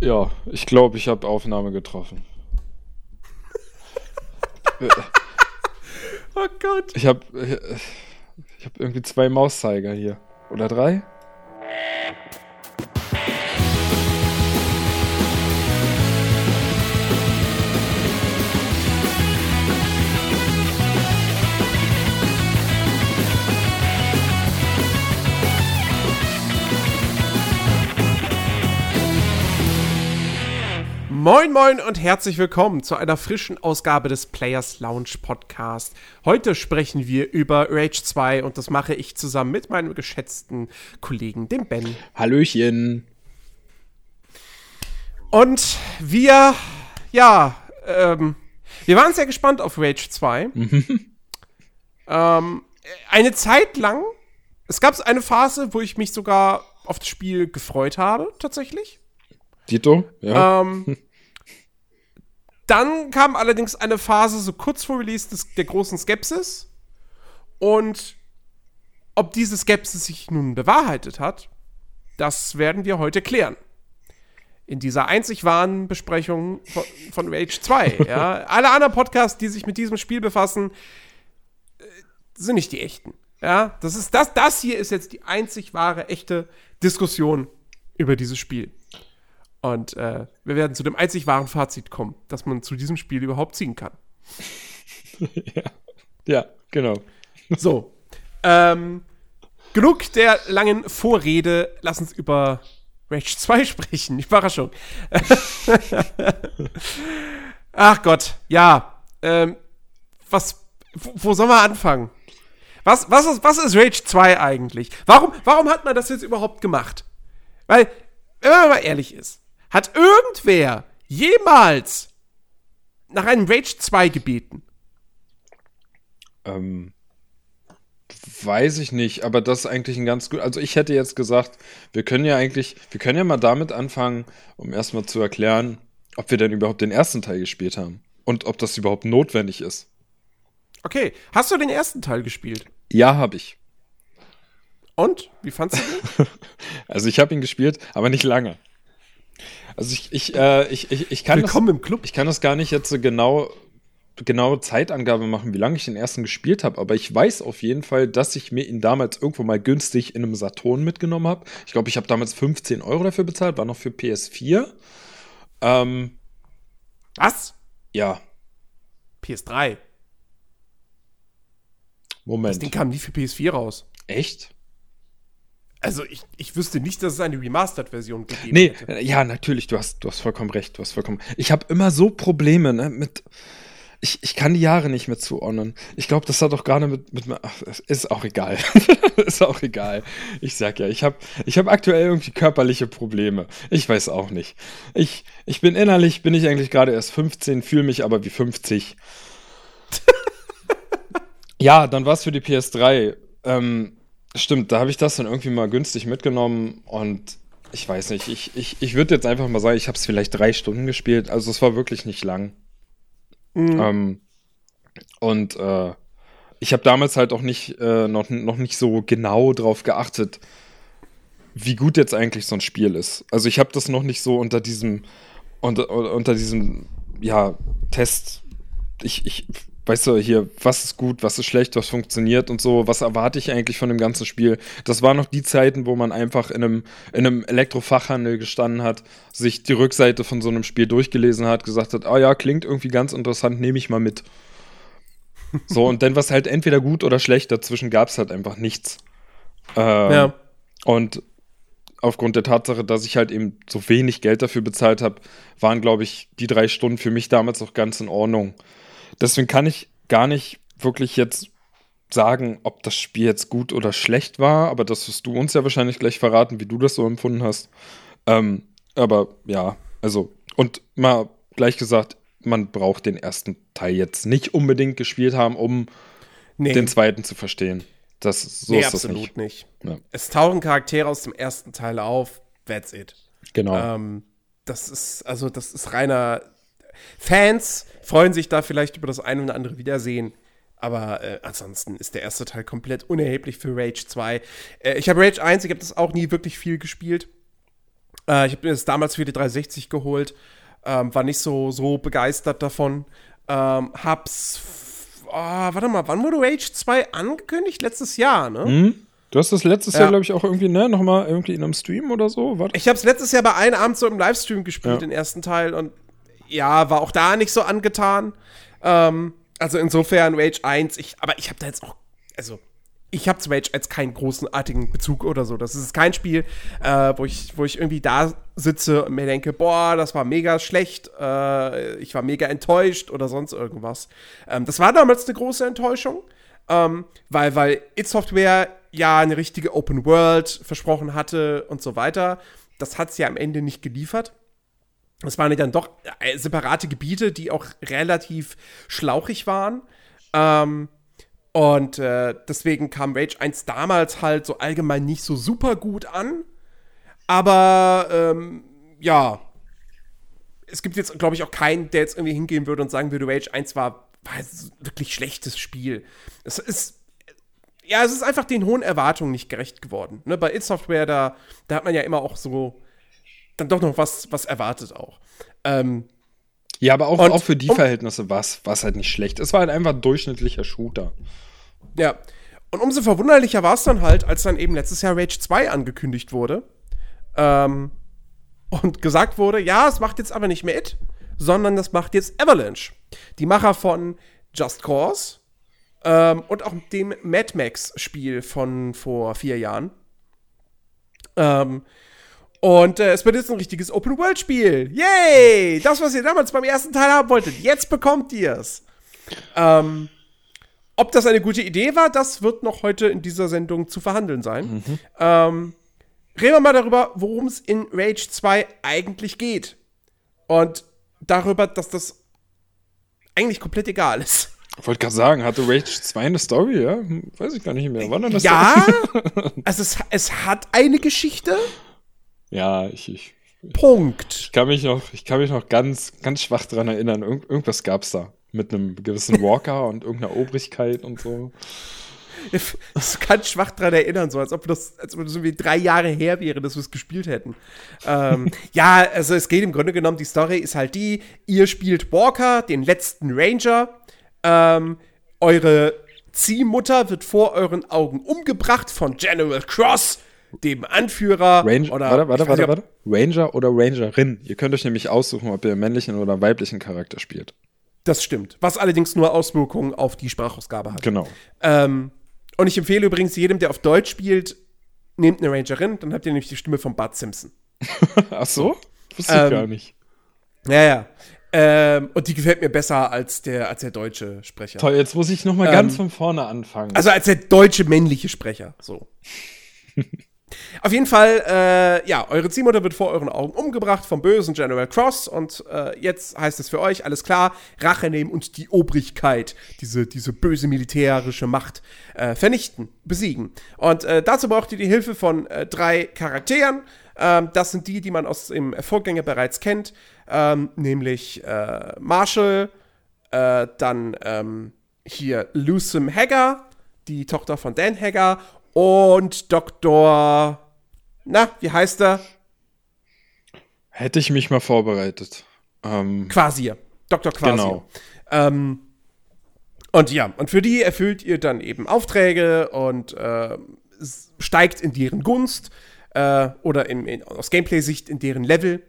Ja, ich glaube, ich habe Aufnahme getroffen. oh Gott. Ich habe ich hab irgendwie zwei Mauszeiger hier. Oder drei? Moin Moin und herzlich willkommen zu einer frischen Ausgabe des Players Lounge Podcast. Heute sprechen wir über Rage 2 und das mache ich zusammen mit meinem geschätzten Kollegen, dem Ben. Hallöchen. Und wir, ja, ähm, wir waren sehr gespannt auf Rage 2. ähm, eine Zeit lang, es gab eine Phase, wo ich mich sogar auf das Spiel gefreut habe, tatsächlich. Dito, ja. Ähm, Dann kam allerdings eine Phase so kurz vor Release des, der großen Skepsis. Und ob diese Skepsis sich nun bewahrheitet hat, das werden wir heute klären. In dieser einzig wahren Besprechung von, von Rage 2. ja. Alle anderen Podcasts, die sich mit diesem Spiel befassen, äh, sind nicht die echten. Ja, das ist das, das hier ist jetzt die einzig wahre, echte Diskussion über dieses Spiel. Und äh, wir werden zu dem einzig wahren Fazit kommen, dass man zu diesem Spiel überhaupt ziehen kann. ja. ja, genau. So. Ähm, genug der langen Vorrede. Lass uns über Rage 2 sprechen. Überraschung. Ach Gott, ja. Ähm, was, wo, wo soll man anfangen? Was, was, ist, was ist Rage 2 eigentlich? Warum, warum hat man das jetzt überhaupt gemacht? Weil, wenn man mal ehrlich ist, hat irgendwer jemals nach einem Rage 2 gebeten? Ähm, weiß ich nicht, aber das ist eigentlich ein ganz gut. Also ich hätte jetzt gesagt, wir können ja eigentlich, wir können ja mal damit anfangen, um erstmal zu erklären, ob wir denn überhaupt den ersten Teil gespielt haben und ob das überhaupt notwendig ist. Okay, hast du den ersten Teil gespielt? Ja, habe ich. Und? Wie fandest du ihn? also ich habe ihn gespielt, aber nicht lange. Also ich, ich, äh, ich, ich, ich kann Willkommen das, im Club. Ich kann das gar nicht jetzt so genau genaue Zeitangabe machen, wie lange ich den ersten gespielt habe, aber ich weiß auf jeden Fall, dass ich mir ihn damals irgendwo mal günstig in einem Saturn mitgenommen habe. Ich glaube, ich habe damals 15 Euro dafür bezahlt, war noch für PS4. Ähm, Was? Ja. PS3. Moment. Das Ding kam nie für PS4 raus. Echt? Also ich, ich wüsste nicht, dass es eine Remastered-Version gegeben nee, hätte. Nee, ja, natürlich, du hast, du hast vollkommen recht, du hast vollkommen. Ich habe immer so Probleme, ne, mit. Ich, ich kann die Jahre nicht mehr zuordnen. Ich glaube, das hat doch gerade mit, mit ach, ist auch egal. ist auch egal. Ich sag ja, ich habe ich hab aktuell irgendwie körperliche Probleme. Ich weiß auch nicht. Ich, ich bin innerlich, bin ich eigentlich gerade erst 15, fühle mich aber wie 50. ja, dann war es für die PS3. Ähm, Stimmt, da habe ich das dann irgendwie mal günstig mitgenommen und ich weiß nicht, ich, ich, ich würde jetzt einfach mal sagen, ich habe es vielleicht drei Stunden gespielt, also es war wirklich nicht lang. Mhm. Ähm, und äh, ich habe damals halt auch nicht, äh, noch, noch nicht so genau drauf geachtet, wie gut jetzt eigentlich so ein Spiel ist. Also ich habe das noch nicht so unter diesem, unter, unter diesem, ja, Test. Ich, ich weißt du, hier, was ist gut, was ist schlecht, was funktioniert und so, was erwarte ich eigentlich von dem ganzen Spiel. Das waren noch die Zeiten, wo man einfach in einem, in einem Elektrofachhandel gestanden hat, sich die Rückseite von so einem Spiel durchgelesen hat, gesagt hat, ah oh ja, klingt irgendwie ganz interessant, nehme ich mal mit. So, und dann was halt entweder gut oder schlecht, dazwischen gab es halt einfach nichts. Ähm, ja. Und aufgrund der Tatsache, dass ich halt eben so wenig Geld dafür bezahlt habe, waren, glaube ich, die drei Stunden für mich damals auch ganz in Ordnung. Deswegen kann ich gar nicht wirklich jetzt sagen, ob das Spiel jetzt gut oder schlecht war, aber das wirst du uns ja wahrscheinlich gleich verraten, wie du das so empfunden hast. Ähm, aber ja, also, und mal gleich gesagt, man braucht den ersten Teil jetzt nicht unbedingt gespielt haben, um nee. den zweiten zu verstehen. Das, so nee, ist absolut das nicht. nicht. Ja. Es tauchen Charaktere aus dem ersten Teil auf, that's it. Genau. Ähm, das ist, also, das ist reiner Fans freuen sich da vielleicht über das ein oder andere Wiedersehen. Aber äh, ansonsten ist der erste Teil komplett unerheblich für Rage 2. Äh, ich habe Rage 1, ich habe das auch nie wirklich viel gespielt. Äh, ich habe mir das damals für die 360 geholt. Ähm, war nicht so, so begeistert davon. Ähm, hab's. Oh, warte mal, wann wurde Rage 2 angekündigt? Letztes Jahr, ne? Hm? Du hast das letztes Ja. Jahr, glaube ich, auch irgendwie, ne, nochmal irgendwie in einem Stream oder so. Warte. Ich habe es letztes Jahr bei einem Abend so im Livestream gespielt, Ja. den ersten Teil. Und ja, war auch da nicht so angetan. Ähm, also insofern Rage 1. Ich, aber ich habe da jetzt auch. Also, ich habe zu Rage 1 keinen großenartigen Bezug oder so. Das ist kein Spiel, äh, wo, ich, wo ich irgendwie da sitze und mir denke, boah, das war mega schlecht, äh, ich war mega enttäuscht oder sonst irgendwas. Ähm, das war damals eine große Enttäuschung. Ähm, weil, weil It Software ja eine richtige Open World versprochen hatte und so weiter. Das hat es ja am Ende nicht geliefert. Es waren dann doch äh, separate Gebiete, die auch relativ schlauchig waren. Ähm, und äh, deswegen kam Rage 1 damals halt so allgemein nicht so super gut an. Aber ähm, ja, es gibt jetzt, glaube ich, auch keinen, der jetzt irgendwie hingehen würde und sagen würde, Rage 1 war, war wirklich schlechtes Spiel. Es ist, ja, es ist einfach den hohen Erwartungen nicht gerecht geworden. Ne? Bei It Software, da, da hat man ja immer auch so dann doch noch was, was erwartet auch. Ähm, Ja, aber auch, Und- auch für die um- Verhältnisse war es halt nicht schlecht. Es war halt einfach ein durchschnittlicher Shooter. Ja. Und umso verwunderlicher war es dann halt, als dann eben letztes Jahr Rage 2 angekündigt wurde. Ähm, und gesagt wurde, ja, es macht jetzt aber nicht mehr It, sondern das macht jetzt Avalanche. Die Macher von Just Cause ähm, und auch dem Mad Max-Spiel von vor vier Jahren. Ähm, und äh, es wird jetzt ein richtiges Open-World-Spiel. Yay! Das, was ihr damals beim ersten Teil haben wolltet, jetzt bekommt ihr es. Ähm, ob das eine gute Idee war, das wird noch heute in dieser Sendung zu verhandeln sein. Ähm, reden wir mal darüber, worum es in Rage 2 eigentlich geht. Und darüber, dass das eigentlich komplett egal ist. Ich wollte gerade sagen, hatte Rage 2 eine Story, ja? Hm, Weiß ich gar nicht mehr. War denn das Ja, also es, es hat eine Geschichte. Ja, ich, ich, Punkt. ich kann mich noch, ich kann mich noch ganz, ganz schwach dran erinnern. Irgend, irgendwas gab's da. Mit einem gewissen Walker und irgendeiner Obrigkeit und so. Das kann schwach dran erinnern, so als ob das, als ob das irgendwie drei Jahre her wäre, dass wir es gespielt hätten. ähm, ja, also es geht im Grunde genommen, die Story ist halt die, ihr spielt Walker, den letzten Ranger. Ähm, eure Ziehmutter wird vor euren Augen umgebracht von General Cross, dem Anführer. Ranger, oder, warte, warte, ich warte, nicht, warte. Ranger oder Rangerin. Ihr könnt euch nämlich aussuchen, ob ihr männlichen oder weiblichen Charakter spielt. Das stimmt. Was allerdings nur Auswirkungen auf die Sprachausgabe hat. Genau. Ähm, und ich empfehle übrigens jedem, der auf Deutsch spielt, nehmt eine Rangerin, dann habt ihr nämlich die Stimme von Bart Simpson. Ach so? Wusste ich Ähm, gar nicht. Ja, ja. Ähm, und die gefällt mir besser als der, als der deutsche Sprecher. Toll, jetzt muss ich noch mal Ähm, ganz von vorne anfangen. Also als der deutsche männliche Sprecher. So. Auf jeden Fall, äh, ja, eure Ziehmutter wird vor euren Augen umgebracht vom bösen General Cross und äh, jetzt heißt es für euch, alles klar, Rache nehmen und die Obrigkeit, diese, diese böse militärische Macht äh, vernichten, besiegen. Und äh, dazu braucht ihr die Hilfe von äh, drei Charakteren. Ähm, das sind die, die man aus dem Vorgänger bereits kennt, ähm, nämlich äh, Marshall, dann ähm, hier Lucem Hagar, die Tochter von Dan Hagar und Dr. Na, wie heißt er? Hätte ich mich mal vorbereitet. Ähm, Quasir. Dr. Quasir. Genau. Ähm, und ja, und für die erfüllt ihr dann eben Aufträge und äh, steigt in deren Gunst äh, oder in, in, aus Gameplay-Sicht in deren Level.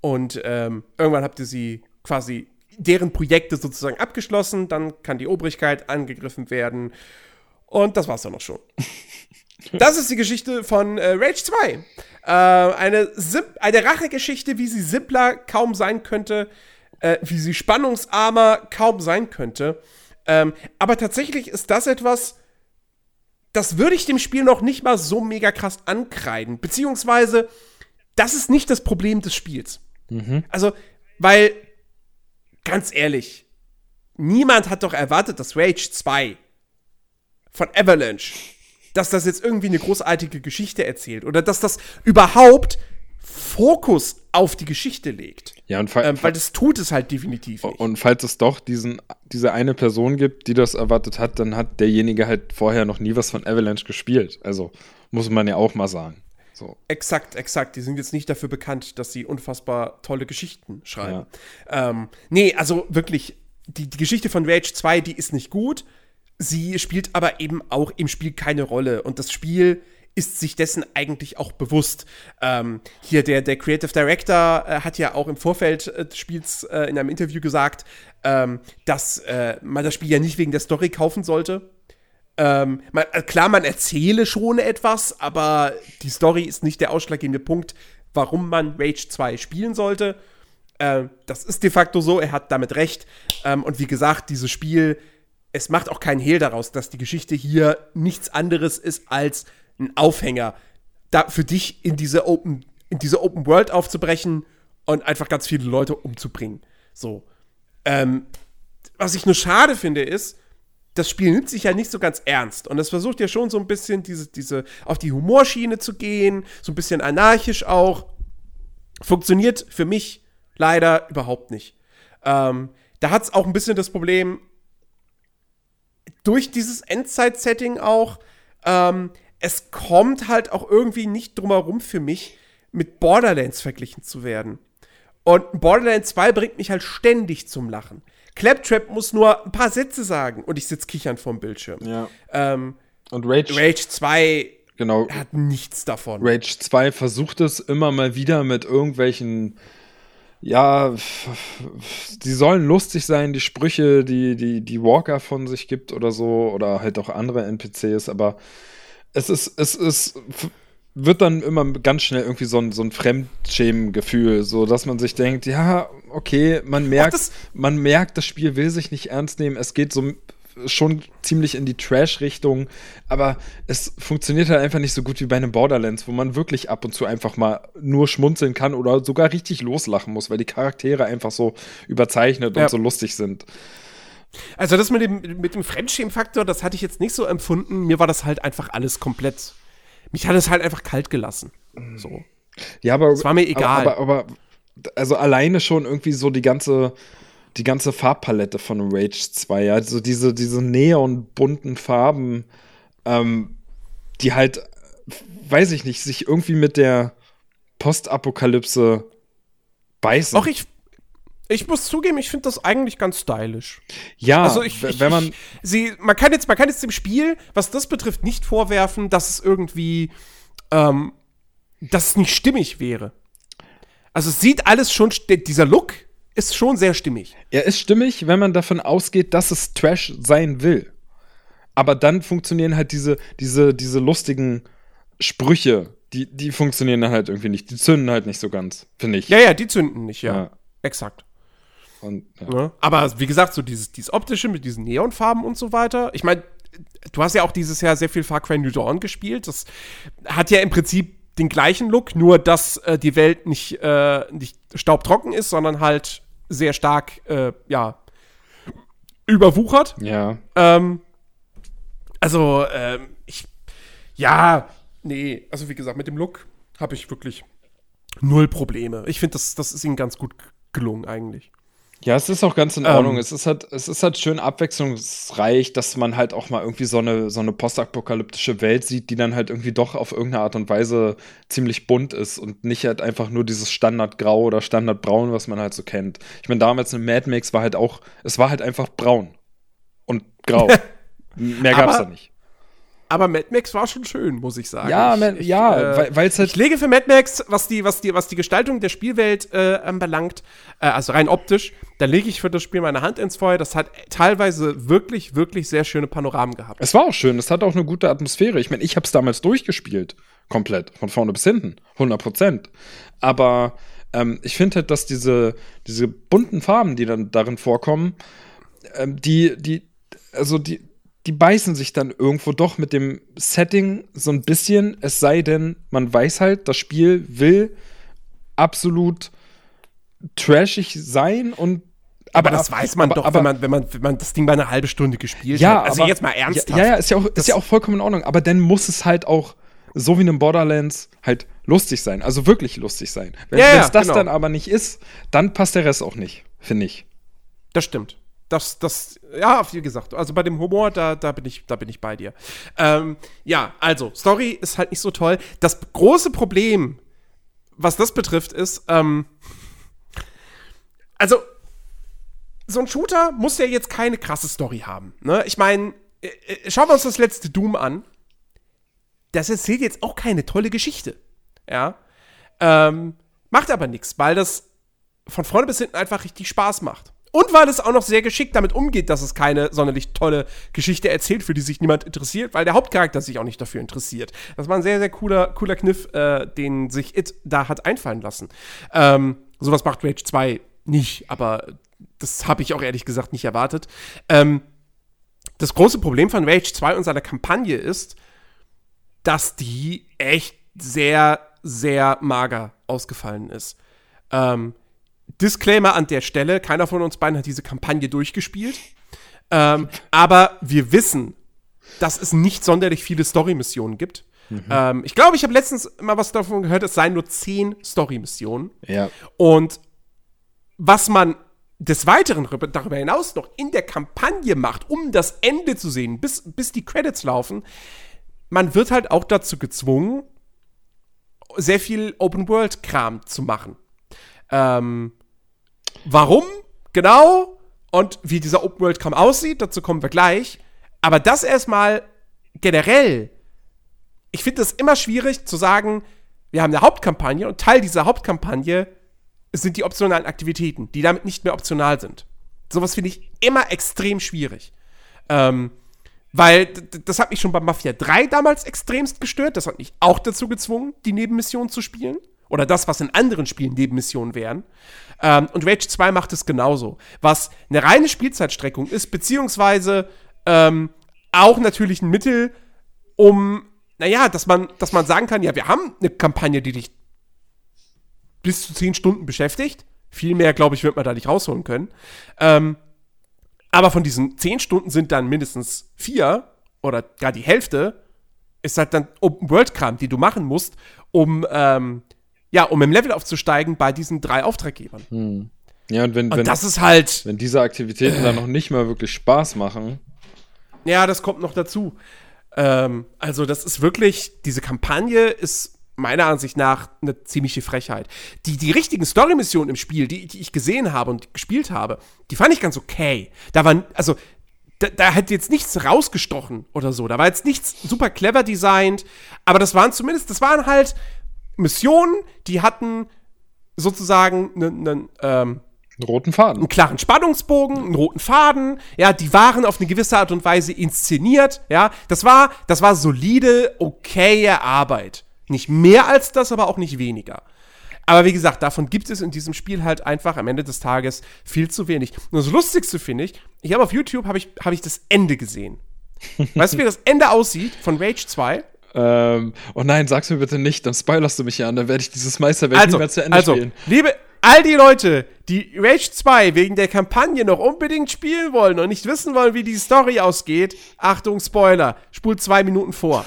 Und ähm, irgendwann habt ihr sie quasi deren Projekte sozusagen abgeschlossen. Dann kann die Obrigkeit angegriffen werden. Und das war's dann noch schon. Das ist die Geschichte von äh, Rage 2. Äh, eine, eine Rachegeschichte, wie sie simpler kaum sein könnte, äh, wie sie spannungsarmer kaum sein könnte. Ähm, aber tatsächlich ist das etwas, das würde ich dem Spiel noch nicht mal so mega krass ankreiden. Beziehungsweise, das ist nicht das Problem des Spiels. Also, weil, ganz ehrlich, niemand hat doch erwartet, dass Rage 2 von Avalanche, dass das jetzt irgendwie eine großartige Geschichte erzählt oder dass das überhaupt Fokus auf die Geschichte legt. ja, und, Ähm, weil das tut es halt definitiv nicht. und falls es doch diesen, diese eine Person gibt, die das erwartet hat, dann hat derjenige halt vorher noch nie was von Avalanche gespielt. Also muss man ja auch mal sagen. So. Exakt, exakt. Die sind jetzt nicht dafür bekannt, dass sie unfassbar tolle Geschichten schreiben. Ja. Ähm, nee, also wirklich, die, die Geschichte von Rage 2, die ist nicht gut. Sie spielt aber eben auch im Spiel keine Rolle. Und das Spiel ist sich dessen eigentlich auch bewusst. Ähm, hier der, der Creative Director äh, hat ja auch im Vorfeld äh, des Spiels äh, in einem Interview gesagt, ähm, dass äh, man das Spiel ja nicht wegen der Story kaufen sollte. Ähm, man, äh, klar, man erzähle schon etwas, aber die Story ist nicht der ausschlaggebende Punkt, warum man Rage 2 spielen sollte. Äh, das ist de facto so, er hat damit recht. Ähm, und wie gesagt, dieses Spiel, es macht auch keinen Hehl daraus, dass die Geschichte hier nichts anderes ist als ein Aufhänger, da für dich in diese Open, in diese Open World aufzubrechen und einfach ganz viele Leute umzubringen. So. Ähm, was ich nur schade finde, ist, das Spiel nimmt sich ja nicht so ganz ernst. Und es versucht ja schon so ein bisschen diese, diese, auf die Humorschiene zu gehen, so ein bisschen anarchisch auch. Funktioniert für mich leider überhaupt nicht. Ähm, da hat es auch ein bisschen das Problem, durch dieses Endzeit-Setting auch, ähm, es kommt halt auch irgendwie nicht drumherum für mich, mit Borderlands verglichen zu werden. Und Borderlands 2 bringt mich halt ständig zum Lachen. Claptrap muss nur ein paar Sätze sagen und ich sitze kichern vorm Bildschirm. Ja. Ähm, und Rage, Rage 2 genau, hat nichts davon. Rage 2 versucht es immer mal wieder mit irgendwelchen ja, die sollen lustig sein, die Sprüche, die, die, die Walker von sich gibt oder so, oder halt auch andere NPCs, aber es ist, es ist, wird dann immer ganz schnell irgendwie so ein, so ein Fremdschämen-Gefühl, so dass man sich denkt, ja, okay, man merkt, Ach, man merkt, das Spiel will sich nicht ernst nehmen, es geht so schon ziemlich in die Trash-Richtung, aber es funktioniert halt einfach nicht so gut wie bei einem Borderlands, wo man wirklich ab und zu einfach mal nur schmunzeln kann oder sogar richtig loslachen muss, weil die Charaktere einfach so überzeichnet ja. und so lustig sind. Also das mit dem, mit dem Fremdschämen-Faktor, das hatte ich jetzt nicht so empfunden. Mir war das halt einfach alles komplett. Mich hat es halt einfach kalt gelassen. So. Ja, aber. Es war mir egal. Aber, aber, aber, also alleine schon irgendwie so die ganze, die ganze Farbpalette von Rage 2, ja. Also diese, diese neonbunten Farben, ähm, die halt, weiß ich nicht, sich irgendwie mit der Postapokalypse beißen. Auch ich, ich muss zugeben, ich finde das eigentlich ganz stylisch. Ja, also ich, ich, wenn man. Ich, sie, man, kann jetzt, man kann jetzt dem Spiel, was das betrifft, nicht vorwerfen, dass es irgendwie. Ähm, dass es nicht stimmig wäre. Also es sieht alles schon, dieser Look ist schon sehr stimmig. Er ist stimmig, wenn man davon ausgeht, dass es Trash sein will. Aber dann funktionieren halt diese, diese, diese lustigen Sprüche, die, die funktionieren dann halt irgendwie nicht. Die zünden halt nicht so ganz, finde ich. Ja, ja, die zünden nicht, ja. ja. Exakt. Und, ja. Ja. Aber wie gesagt, so dieses, dieses optische mit diesen Neonfarben und so weiter. Ich meine, du hast ja auch dieses Jahr sehr viel Far Cry New Dawn gespielt. Das hat ja im Prinzip den gleichen Look, nur dass äh, die Welt nicht, äh, nicht staubtrocken ist, sondern halt sehr stark, äh, ja, überwuchert. Ja. Ähm, also, ähm, ich, ja, nee, also wie gesagt, mit dem Look habe ich wirklich null Probleme. Ich finde, das, das ist ihnen ganz gut gelungen eigentlich. Ja, es ist auch ganz in Ordnung. Ähm, es, ist halt, es ist halt schön abwechslungsreich, dass man halt auch mal irgendwie so eine, so eine postapokalyptische Welt sieht, die dann halt irgendwie doch auf irgendeine Art und Weise ziemlich bunt ist und nicht halt einfach nur dieses Standardgrau oder Standardbraun, was man halt so kennt. Ich meine, damals in Mad Max war halt auch, es war halt einfach braun und grau. Mehr gab's da nicht. Aber Mad Max war schon schön, muss ich sagen. Ja, ich, ich, ja, äh, weil es halt. Ich lege für Mad Max, was die, was die, was die Gestaltung der Spielwelt äh, anbelangt, äh, also rein optisch, da lege ich für das Spiel meine Hand ins Feuer. Das hat teilweise wirklich, wirklich sehr schöne Panoramen gehabt. Es war auch schön. Es hat auch eine gute Atmosphäre. Ich meine, ich habe es damals durchgespielt, komplett, von vorne bis hinten, 100 Prozent. Aber ähm, ich finde halt, dass diese, diese bunten Farben, die dann darin vorkommen, ähm, die, die, also die die beißen sich dann irgendwo doch mit dem Setting so ein bisschen, es sei denn, man weiß halt, das Spiel will absolut trashig sein und aber, aber das weiß man aber, doch, aber, wenn, man, wenn, man, wenn man das Ding bei einer halben Stunde gespielt ja, hat. Also jetzt mal ernsthaft. Ja, ja, ist ja, auch, ist ja auch vollkommen in Ordnung. Aber dann muss es halt auch, so wie in einem Borderlands, halt lustig sein. Also wirklich lustig sein. Wenn ja, es das genau. dann aber nicht ist, dann passt der Rest auch nicht, finde ich. Das stimmt. Das, das, ja, wie gesagt, also bei dem Humor, da, da, bin, ich, da bin ich bei dir. Ähm, ja, also, Story ist halt nicht so toll. Das große Problem, was das betrifft, ist, ähm, also, so ein Shooter muss ja jetzt keine krasse Story haben. Ne? Ich meine, äh, äh, schauen wir uns das letzte Doom an. Das erzählt jetzt auch keine tolle Geschichte. Ja. Ähm, macht aber nichts, weil das von vorne bis hinten einfach richtig Spaß macht. Und weil es auch noch sehr geschickt damit umgeht, dass es keine sonderlich tolle Geschichte erzählt, für die sich niemand interessiert, weil der Hauptcharakter sich auch nicht dafür interessiert. Das war ein sehr, sehr cooler, cooler Kniff, äh, den sich It da hat einfallen lassen. Ähm, sowas macht Rage 2 nicht, aber das habe ich auch ehrlich gesagt nicht erwartet. Ähm, das große Problem von Rage 2 und seiner Kampagne ist, dass die echt sehr, sehr mager ausgefallen ist. Ähm, Disclaimer an der Stelle: keiner von uns beiden hat diese Kampagne durchgespielt. Ähm, aber wir wissen, dass es nicht sonderlich viele Story-Missionen gibt. Mhm. Ähm, ich glaube, ich habe letztens mal was davon gehört, es seien nur zehn Story-Missionen. Ja. Und was man des Weiteren darüber hinaus noch in der Kampagne macht, um das Ende zu sehen, bis, bis die Credits laufen, man wird halt auch dazu gezwungen, sehr viel Open-World-Kram zu machen. Ähm, warum genau und wie dieser Open-World-Kram aussieht, dazu kommen wir gleich. Aber das erstmal generell, ich finde es immer schwierig zu sagen, wir haben eine Hauptkampagne und Teil dieser Hauptkampagne sind die optionalen Aktivitäten, die damit nicht mehr optional sind. Sowas finde ich immer extrem schwierig. Ähm, weil das hat mich schon bei Mafia 3 damals extremst gestört. Das hat mich auch dazu gezwungen, die Nebenmissionen zu spielen. Oder das, was in anderen Spielen Nebenmissionen wären. Ähm, und Rage 2 macht es genauso. Was eine reine Spielzeitstreckung ist, beziehungsweise ähm, auch natürlich ein Mittel, um, naja, dass man, dass man sagen kann, ja, wir haben eine Kampagne, die dich bis zu zehn Stunden beschäftigt. Viel mehr, glaube ich, wird man da nicht rausholen können. Ähm, aber von diesen zehn Stunden sind dann mindestens vier oder gar die Hälfte ist halt dann Open-World-Kram, die du machen musst, um, ähm, ja, um im Level aufzusteigen bei diesen drei Auftraggebern. Hm. Ja, und wenn, und wenn, das ist halt. Wenn diese Aktivitäten äh, dann noch nicht mal wirklich Spaß machen. Ja, das kommt noch dazu. Ähm, also, das ist wirklich, diese Kampagne ist meiner Ansicht nach eine ziemliche Frechheit. Die, die richtigen Story-Missionen im Spiel, die, die ich gesehen habe und gespielt habe, die fand ich ganz okay. Da waren, also, da, da hat jetzt nichts rausgestochen oder so. Da war jetzt nichts super clever designt, aber das waren zumindest, das waren halt Missionen, die hatten sozusagen einen, einen ähm, einen roten Faden. Einen klaren Spannungsbogen, einen roten Faden, ja, die waren auf eine gewisse Art und Weise inszeniert, ja. Das war, das war solide, okaye Arbeit. Nicht mehr als das, aber auch nicht weniger. Aber wie gesagt, davon gibt es in diesem Spiel halt einfach am Ende des Tages viel zu wenig. Und das Lustigste finde ich, ich habe auf YouTube habe ich, hab ich das Ende gesehen. weißt du, wie das Ende aussieht von Rage 2? Ähm, oh nein, sag's mir bitte nicht, dann spoilerst du mich ja an, dann werde ich dieses Meisterwerk also, mehr zu Ende also, spielen. Liebe, all die Leute, die Rage 2 wegen der Kampagne noch unbedingt spielen wollen und nicht wissen wollen, wie die Story ausgeht, Achtung, Spoiler, spult zwei Minuten vor.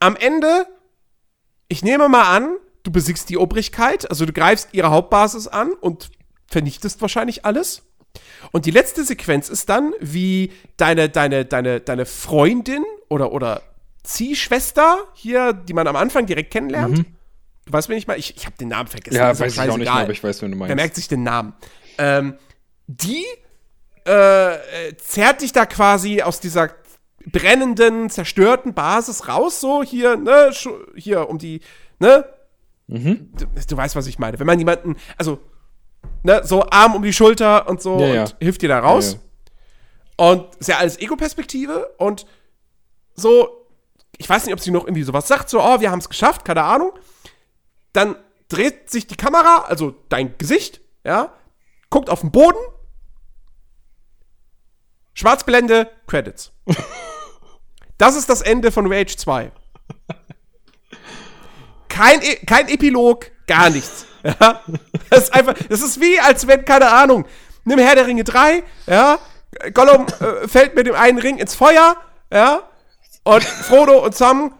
Am Ende ich nehme mal an, du besiegst die Obrigkeit, also du greifst ihre Hauptbasis an und vernichtest wahrscheinlich alles. Und die letzte Sequenz ist dann, wie deine, deine, deine, deine Freundin oder, oder Ziehschwester hier, die man am Anfang direkt kennenlernt. Mhm. Du weißt, wen ich mal, ich, ich habe den Namen vergessen. Ja, weiß ich auch nicht mehr, aber ich weiß, wen du meinst. Wer merkt sich den Namen? Ähm, die äh, zerrt dich da quasi aus dieser brennenden, zerstörten Basis raus, so hier, ne, hier um die, ne? Mhm. Du, du, weißt, was ich meine. Wenn man jemanden, also, ne, so Arm um die Schulter und so ja, und ja. hilft dir da raus. Ja, und ist ja alles Ego-Perspektive und so, ich weiß nicht, ob sie noch irgendwie sowas sagt, so, oh, wir haben es geschafft, keine Ahnung. Dann dreht sich die Kamera, also dein Gesicht, ja, guckt auf den Boden, Schwarzblende, Credits. Das ist das Ende von Rage 2. Kein, e kein Epilog, gar nichts. Ja? Das ist einfach, das ist wie, als wenn, keine Ahnung, nimm Herr der Ringe 3, ja, Gollum äh, fällt mit dem einen Ring ins Feuer, ja, und Frodo und Sam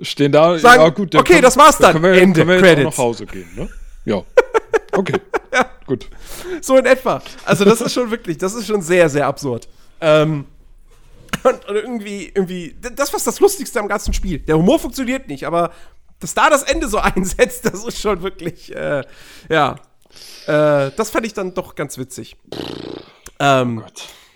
stehen da, sagen, ja gut, okay, können, das war's dann, dann können wir, Ende, können wir Credits. nach Hause gehen, ne? Ja, okay. ja. gut. So in etwa. Also das ist schon wirklich, das ist schon sehr, sehr absurd. Ähm, und, und irgendwie, irgendwie, das war das Lustigste am ganzen Spiel. Der Humor funktioniert nicht, aber dass da das Ende so einsetzt, das ist schon wirklich, äh, ja. Äh, das fand ich dann doch ganz witzig. Ähm, oh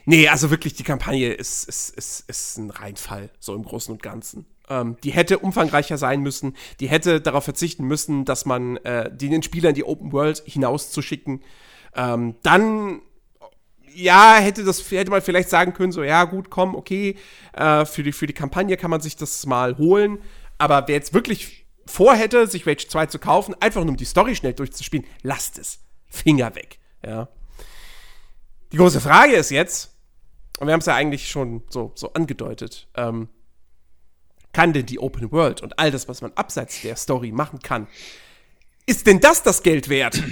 nee, also wirklich, die Kampagne ist, ist, ist, ist ein Reinfall, so im Großen und Ganzen. Ähm, die hätte umfangreicher sein müssen. Die hätte darauf verzichten müssen, dass man äh, den Spielern die Open World hinauszuschicken. Ähm, dann ja, hätte das hätte man vielleicht sagen können, so ja gut, komm, okay, äh, für die für die Kampagne kann man sich das mal holen, aber wer jetzt wirklich vorhätte, sich Rage 2 zu kaufen, einfach nur um die Story schnell durchzuspielen, lasst es. Finger weg, ja. Die große Frage ist jetzt, und wir haben es ja eigentlich schon so so angedeutet, ähm, kann denn die Open World und all das, was man abseits der Story machen kann, ist denn das das Geld wert?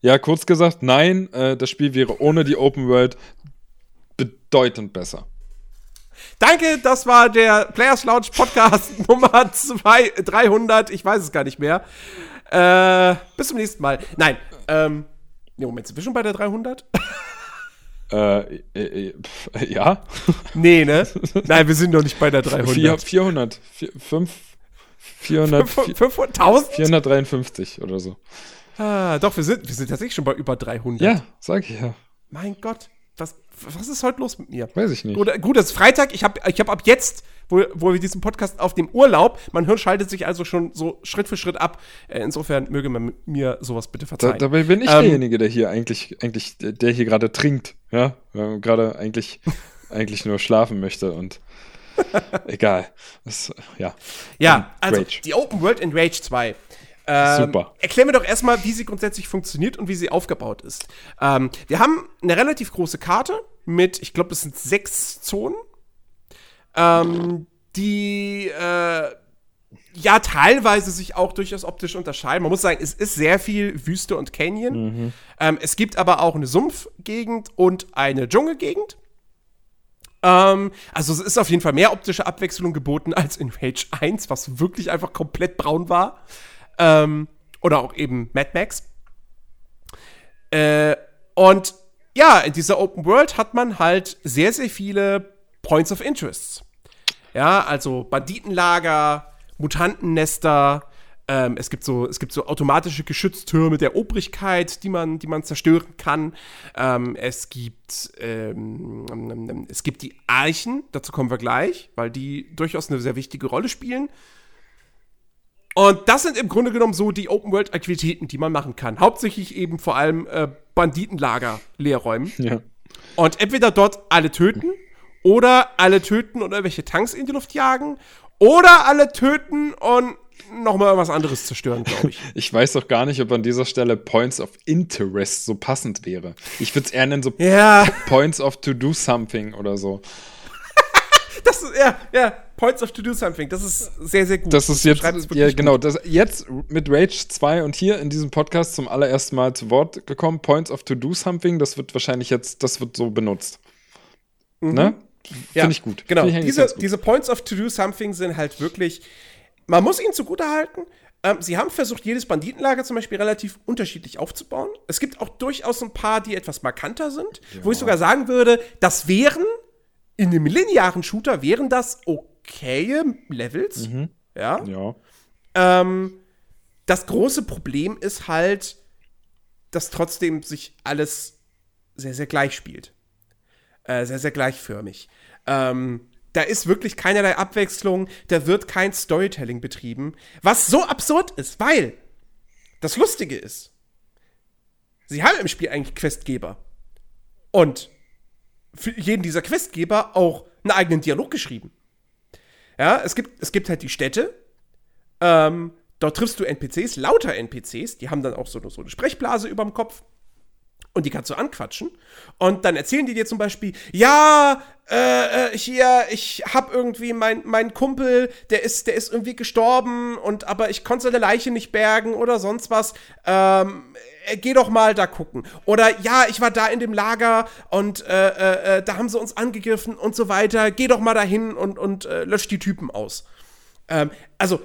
Ja, kurz gesagt, nein, äh, das Spiel wäre ohne die Open World bedeutend besser. Danke, das war der Players Lounge Podcast Nummer 2, 300, ich weiß es gar nicht mehr. Äh, bis zum nächsten Mal. Nein, ähm, Moment, sind wir schon bei der 300? Äh, äh, äh, pf, ja. Nee, ne? Nein, wir sind noch nicht bei der 300. 4, 400, 4, 5, 400, 500, 453 oder so. Ah, doch, wir sind, wir sind tatsächlich schon bei über 300. Ja, sag ich ja. Mein Gott, was, was ist heute los mit mir? Weiß ich nicht. Gut, gut es ist Freitag. Ich habe ich hab ab jetzt, wo, wo wir diesen Podcast auf dem Urlaub, mein Hirn schaltet sich also schon so Schritt für Schritt ab. Äh, insofern möge man mir sowas bitte verzeihen. Da, dabei bin ich ähm, derjenige, der hier eigentlich, eigentlich, der hier gerade trinkt. Ja, gerade eigentlich, eigentlich nur schlafen möchte und egal. Das, ja. Ja, also Rage. die Open World in Rage 2 ähm, Super. Erklär mir doch erstmal, wie sie grundsätzlich funktioniert und wie sie aufgebaut ist. Ähm, wir haben eine relativ große Karte mit, ich glaube, es sind sechs Zonen, ähm, die äh, ja teilweise sich auch durchaus optisch unterscheiden. Man muss sagen, es ist sehr viel Wüste und Canyon. Mhm. Ähm, es gibt aber auch eine Sumpfgegend und eine Dschungelgegend. Ähm, also es ist auf jeden Fall mehr optische Abwechslung geboten als in Rage 1, was wirklich einfach komplett braun war. Ähm, oder auch eben Mad Max. Äh, und ja, in dieser Open World hat man halt sehr, sehr viele Points of Interest. Ja, also Banditenlager, Mutantennester, ähm, es, gibt so, es gibt so automatische Geschütztürme der Obrigkeit, die man, die man zerstören kann. Ähm, es, gibt, ähm, es gibt die Archen, dazu kommen wir gleich, weil die durchaus eine sehr wichtige Rolle spielen. Und das sind im Grunde genommen so die Open-World-Aktivitäten, die man machen kann. Hauptsächlich eben vor allem äh, Banditenlager leerräumen. Ja. Und entweder dort alle töten oder alle töten und irgendwelche Tanks in die Luft jagen oder alle töten und nochmal was anderes zerstören, glaube ich. ich weiß doch gar nicht, ob an dieser Stelle Points of Interest so passend wäre. Ich würde es eher nennen so ja. Points of To Do Something oder so. das ist, ja, ja, Points of To Do Something, das ist sehr, sehr gut. Das ist jetzt, ja, genau, das, jetzt mit Rage 2 und hier in diesem Podcast zum allerersten Mal zu Wort gekommen. Points of To Do Something, das wird wahrscheinlich jetzt, das wird so benutzt. Mhm. Ne? Ja, Finde ich gut. Genau, ich diese, gut. diese Points of To Do Something sind halt wirklich, man muss ihnen zugutehalten, ähm, sie haben versucht, jedes Banditenlager zum Beispiel relativ unterschiedlich aufzubauen. Es gibt auch durchaus ein paar, die etwas markanter sind, ja. wo ich sogar sagen würde, das wären in einem linearen Shooter wären das okaye Levels. Mhm. Ja. ja. Ähm, das große Problem ist halt, dass trotzdem sich alles sehr, sehr gleich spielt. Äh, sehr, sehr gleichförmig. Ähm, da ist wirklich keinerlei Abwechslung, da wird kein Storytelling betrieben, was so absurd ist, weil das Lustige ist, sie haben im Spiel eigentlich Questgeber. Und für jeden dieser Questgeber auch einen eigenen Dialog geschrieben. Ja, es gibt, es gibt halt die Städte, ähm, dort triffst du NPCs, lauter NPCs, die haben dann auch so, so eine Sprechblase über dem Kopf und die kannst du anquatschen. Und dann erzählen die dir zum Beispiel, ja, äh, äh hier, ich hab irgendwie mein, mein Kumpel, der ist, der ist irgendwie gestorben und aber ich konnte seine Leiche nicht bergen oder sonst was. Ähm, äh, geh doch mal da gucken. Oder ja, ich war da in dem Lager und äh, äh, äh, da haben sie uns angegriffen und so weiter. Geh doch mal dahin und, und äh, lösch die Typen aus. Ähm, also,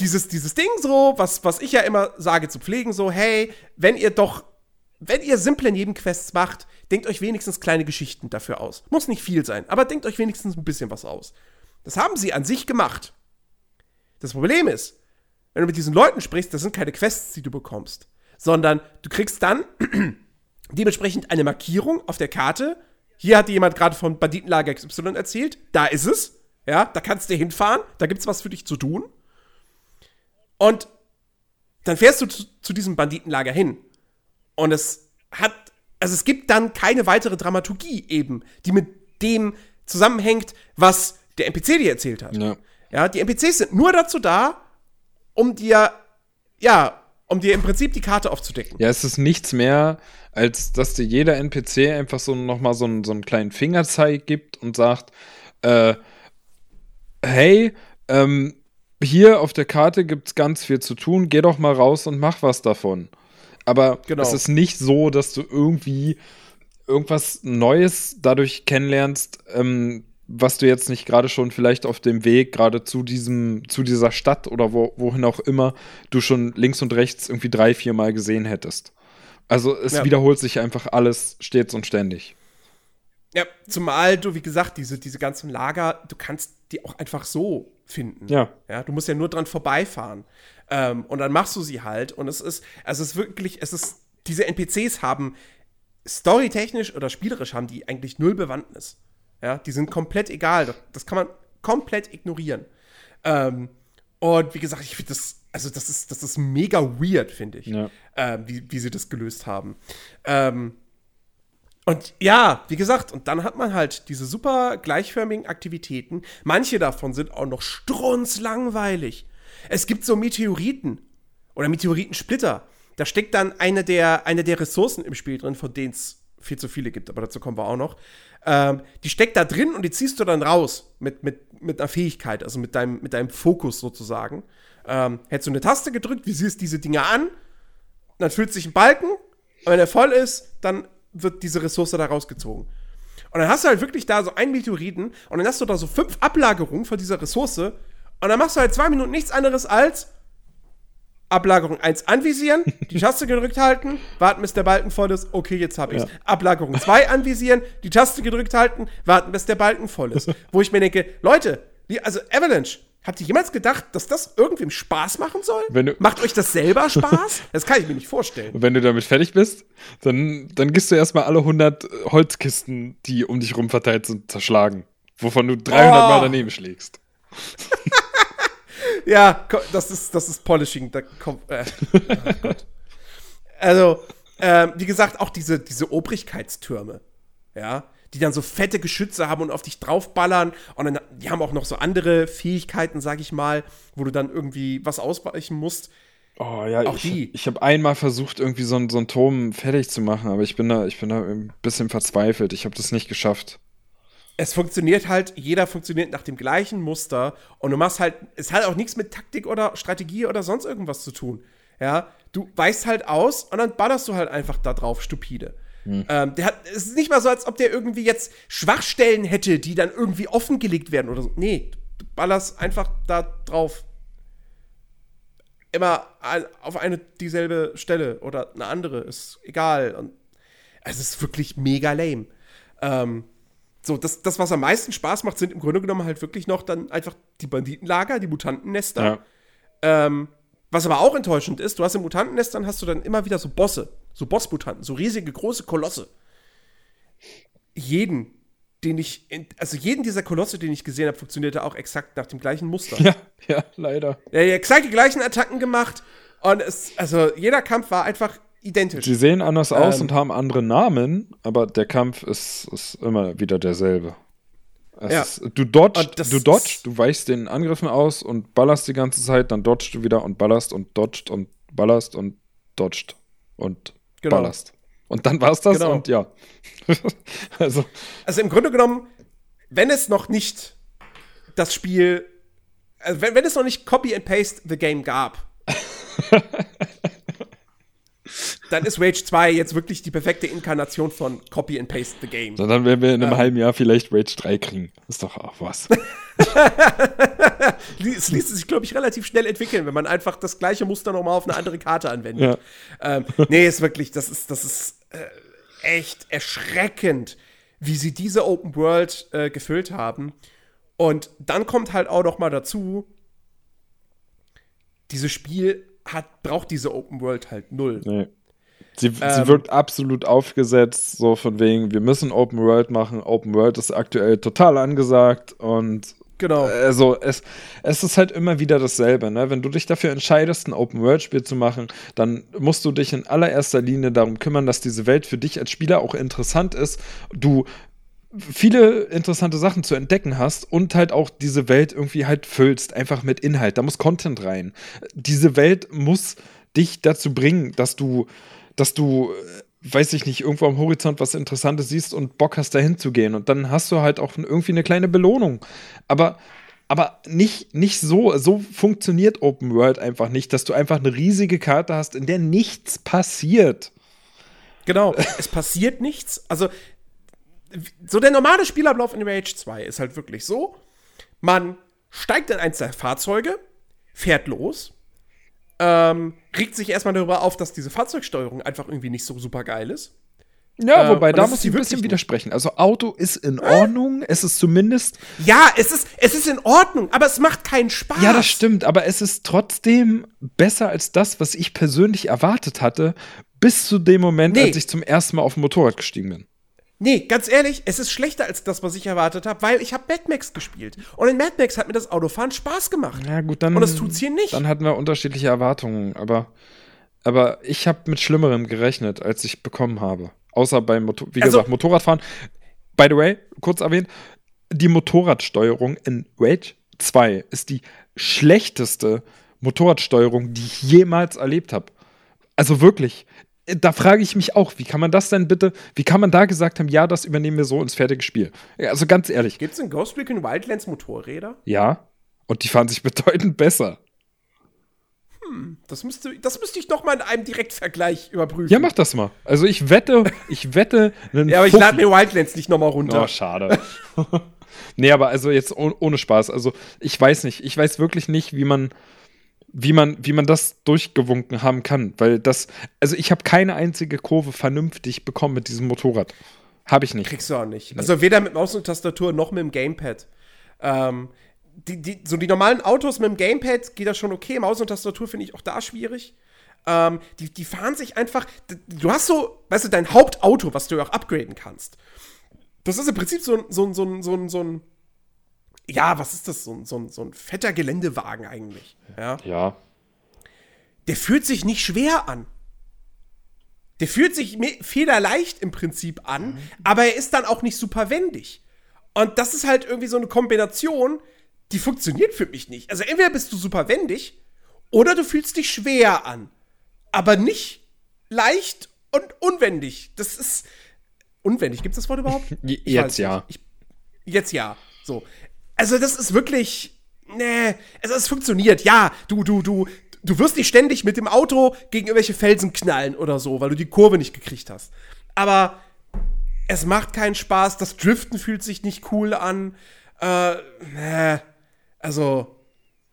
dieses, dieses Ding so, was, was ich ja immer sage zu pflegen, so, hey, wenn ihr doch, wenn ihr simple Nebenquests macht, denkt euch wenigstens kleine Geschichten dafür aus. Muss nicht viel sein, aber denkt euch wenigstens ein bisschen was aus. Das haben sie an sich gemacht. Das Problem ist, wenn du mit diesen Leuten sprichst, das sind keine Quests, die du bekommst, sondern du kriegst dann dementsprechend eine Markierung auf der Karte. Hier hat dir jemand gerade von Banditenlager XY erzählt. Da ist es. Ja, da kannst du hinfahren. Da gibt's was für dich zu tun. Und dann fährst du zu, zu diesem Banditenlager hin. Und es hat, also es gibt dann keine weitere Dramaturgie eben, die mit dem zusammenhängt, was der NPC dir erzählt hat. Ja. Ja, die NPCs sind nur dazu da, um dir, ja, um dir im Prinzip die Karte aufzudecken. Ja, es ist nichts mehr, als dass dir jeder NPC einfach so nochmal so, einen- so einen kleinen Fingerzeig gibt und sagt, äh, hey, ähm, hier auf der Karte gibt's ganz viel zu tun, geh doch mal raus und mach was davon. Aber Genau. es ist nicht so, dass du irgendwie irgendwas Neues dadurch kennenlernst, ähm, was du jetzt nicht gerade schon vielleicht auf dem Weg gerade zu diesem, zu dieser Stadt oder wo, wohin auch immer du schon links und rechts irgendwie drei, vier Mal gesehen hättest. Also es Ja. wiederholt sich einfach alles stets und ständig. Ja, zumal du, wie gesagt, diese, diese ganzen Lager, du kannst die auch einfach so finden. Ja. Ja, du musst ja nur dran vorbeifahren. Ähm, und dann machst du sie halt. Und es ist, also es ist wirklich, es ist, diese NPCs haben storytechnisch oder spielerisch haben die eigentlich null Bewandtnis. Ja, die sind komplett egal. Das, kann man komplett ignorieren. Ähm, und wie gesagt, ich finde das, also das ist, das ist mega weird, finde ich, Ja. ähm, wie, wie sie das gelöst haben. Ähm, und ja, wie gesagt, und dann hat man halt diese super gleichförmigen Aktivitäten. Manche davon sind auch noch strunzlangweilig. Es gibt so Meteoriten oder Meteoritensplitter. Da steckt dann eine der, eine der Ressourcen im Spiel drin, von denen es viel zu viele gibt, aber dazu kommen wir auch noch. Ähm, die steckt da drin und die ziehst du dann raus mit, mit, mit einer Fähigkeit, also mit deinem, mit deinem Fokus sozusagen. Ähm, hättest du eine Taste gedrückt, visierst diese Dinger an, dann füllt sich ein Balken und wenn er voll ist, dann wird diese Ressource da rausgezogen. Und dann hast du halt wirklich da so einen Meteoriten und dann hast du da so fünf Ablagerungen von dieser Ressource und dann machst du halt zwei Minuten nichts anderes als Ablagerung 1 anvisieren, die Taste gedrückt halten, warten, bis der Balken voll ist, okay, jetzt hab ich's. Ja. Ablagerung 2 anvisieren, die Taste gedrückt halten, warten, bis der Balken voll ist. Wo ich mir denke, Leute, die, also Avalanche, habt ihr jemals gedacht, dass das irgendwem Spaß machen soll? Wenn du- Macht euch das selber Spaß? Das kann ich mir nicht vorstellen. Und wenn du damit fertig bist, dann, dann gehst du erstmal alle 100 Holzkisten, die um dich rum verteilt sind, zerschlagen. Wovon du 300 Oh. Mal daneben schlägst. Ja, das ist, das ist Polishing. Da kommt, äh, oh. Also, ähm, wie gesagt, auch diese, diese Obrigkeitstürme, ja, die dann so fette Geschütze haben und auf dich draufballern. Und dann, die haben auch noch so andere Fähigkeiten, sag ich mal, wo du dann irgendwie was ausweichen musst. Oh ja, Auch ich, die. ich habe einmal versucht, irgendwie so, ein- so einen Turm fertig zu machen, aber ich bin da, ich bin da ein bisschen verzweifelt. Ich habe das nicht geschafft. Es funktioniert halt, jeder funktioniert nach dem gleichen Muster und du machst halt, es hat auch nichts mit Taktik oder Strategie oder sonst irgendwas zu tun. Ja, du weichst halt aus und dann ballerst du halt einfach da drauf, stupide. Ähm, der hat, es ist nicht mal so, als ob der irgendwie jetzt Schwachstellen hätte, die dann irgendwie offengelegt werden oder so. Nee, du ballerst einfach da drauf. Immer auf eine dieselbe Stelle oder eine andere, ist egal. Und es ist wirklich mega lame. Ähm, so, das, das, was am meisten Spaß macht, sind im Grunde genommen halt wirklich noch dann einfach die Banditenlager, die Mutantennester. Ja. Ähm, was aber auch enttäuschend ist, du hast in Mutantennestern hast du dann immer wieder so Bosse, so Bossmutanten, so riesige, große Kolosse. Jeden, den ich, also jeden dieser Kolosse, den ich gesehen habe, funktionierte auch exakt nach dem gleichen Muster. Ja, ja, leider. Er hat exakt die gleichen Attacken gemacht und es, also jeder Kampf war einfach identisch. Sie sehen anders aus Ähm. und haben andere Namen, aber der Kampf ist, ist immer wieder derselbe. Es Ja. ist, du dodgst, du dodgst, du weichst den Angriffen aus und ballerst die ganze Zeit, dann dodgst du wieder und ballerst und dodgst und ballerst und dodgst und Genau. ballerst. Und dann war's das Genau. und ja. also, Also im Grunde genommen, wenn es noch nicht das Spiel, also wenn, wenn es noch nicht Copy and Paste the Game gab, dann ist Rage 2 jetzt wirklich die perfekte Inkarnation von Copy and Paste the Game. dann werden wir in einem Ähm. halben Jahr vielleicht Rage 3 kriegen. Ist doch auch was. es ließ sich, glaube ich, relativ schnell entwickeln, wenn man einfach das gleiche Muster nochmal auf eine andere Karte anwendet. Ja. Ähm, nee, ist wirklich, das ist, das ist äh, echt erschreckend, wie sie diese Open World äh, gefüllt haben. Und dann kommt halt auch noch mal dazu, dieses Spiel hat, braucht diese Open World halt null. Nee. Sie, ähm, sie wird absolut aufgesetzt, so von wegen, wir müssen Open World machen. Open World ist aktuell total angesagt und Genau. Also es, es ist halt immer wieder dasselbe, ne? Wenn du dich dafür entscheidest, ein Open-World-Spiel zu machen, dann musst du dich in allererster Linie darum kümmern, dass diese Welt für dich als Spieler auch interessant ist. Du viele interessante Sachen zu entdecken hast und halt auch diese Welt irgendwie halt füllst, einfach mit Inhalt. Da muss Content rein. Diese Welt muss dich dazu bringen, dass du, dass du, äh, weiß ich nicht, irgendwo am Horizont was Interessantes siehst und Bock hast, dahin zu gehen. Und dann hast du halt auch irgendwie eine kleine Belohnung. Aber aber nicht, nicht so, so funktioniert Open World einfach nicht, dass du einfach eine riesige Karte hast, in der nichts passiert. Genau, es passiert nichts. Also so der normale Spielablauf in Rage 2 ist halt wirklich so: Man steigt in eins der Fahrzeuge, fährt los, ähm, regt sich erstmal darüber auf, dass diese Fahrzeugsteuerung einfach irgendwie nicht so super geil ist. Ja, wobei, äh, da muss ich ein bisschen widersprechen. Also, Auto ist in Ordnung. Äh? Es ist zumindest. Ja, es ist, es ist in Ordnung, aber es macht keinen Spaß. Ja, das stimmt, aber es ist trotzdem besser als das, was ich persönlich erwartet hatte, bis zu dem Moment, nee. als ich zum ersten Mal auf dem Motorrad gestiegen bin. Nee, ganz ehrlich, es ist schlechter als das, was ich erwartet habe, weil ich habe Mad Max gespielt. Und in Mad Max hat mir das Autofahren Spaß gemacht. Ja, gut, dann. Und das tut's hier nicht. Dann hatten wir unterschiedliche Erwartungen, aber, aber ich habe mit Schlimmerem gerechnet, als ich bekommen habe. Außer beim, Motor wie also, gesagt, Motorradfahren. By the way, kurz erwähnt, die Motorradsteuerung in Rage 2 ist die schlechteste Motorradsteuerung, die ich jemals erlebt habe. Also wirklich, da frage ich mich auch, wie kann man das denn bitte, wie kann man da gesagt haben, ja, das übernehmen wir so ins fertige Spiel? Also ganz ehrlich. Gibt es in Ghost Recon Wildlands Motorräder? Ja. Und die fahren sich bedeutend besser. Hm, das müsste, das müsste ich doch mal in einem Direktvergleich überprüfen. Ja, mach das mal. Also ich wette, ich wette. ja, aber ich lade mir Wildlands nicht nochmal runter. Oh, schade. nee, aber also jetzt ohne Spaß. Also ich weiß nicht, ich weiß wirklich nicht, wie man wie man, wie man das durchgewunken haben kann. Weil das, also ich habe keine einzige Kurve vernünftig bekommen mit diesem Motorrad. Habe ich nicht. Kriegst du auch nicht. Also weder mit Maus und Tastatur noch mit dem Gamepad. Ähm, die, die, so die normalen Autos mit dem Gamepad geht das schon okay. Maus und Tastatur finde ich auch da schwierig. Ähm, die, die fahren sich einfach. Du hast so, weißt du, dein Hauptauto, was du auch upgraden kannst. Das ist im Prinzip so, so, so, so, so ein ja, was ist das? So, so, so ein fetter Geländewagen eigentlich. Ja. ja. Der fühlt sich nicht schwer an. Der fühlt sich federleicht im Prinzip an, mhm. aber er ist dann auch nicht super wendig. Und das ist halt irgendwie so eine Kombination, die funktioniert für mich nicht. Also entweder bist du super wendig oder du fühlst dich schwer an. Aber nicht leicht und unwendig. Das ist. Unwendig, gibt es das Wort überhaupt? Ich jetzt ja. Ich, jetzt ja. So. Also, das ist wirklich. Nee, also es funktioniert. Ja, du, du, du, du wirst nicht ständig mit dem Auto gegen irgendwelche Felsen knallen oder so, weil du die Kurve nicht gekriegt hast. Aber es macht keinen Spaß. Das Driften fühlt sich nicht cool an. Äh, nee. Also,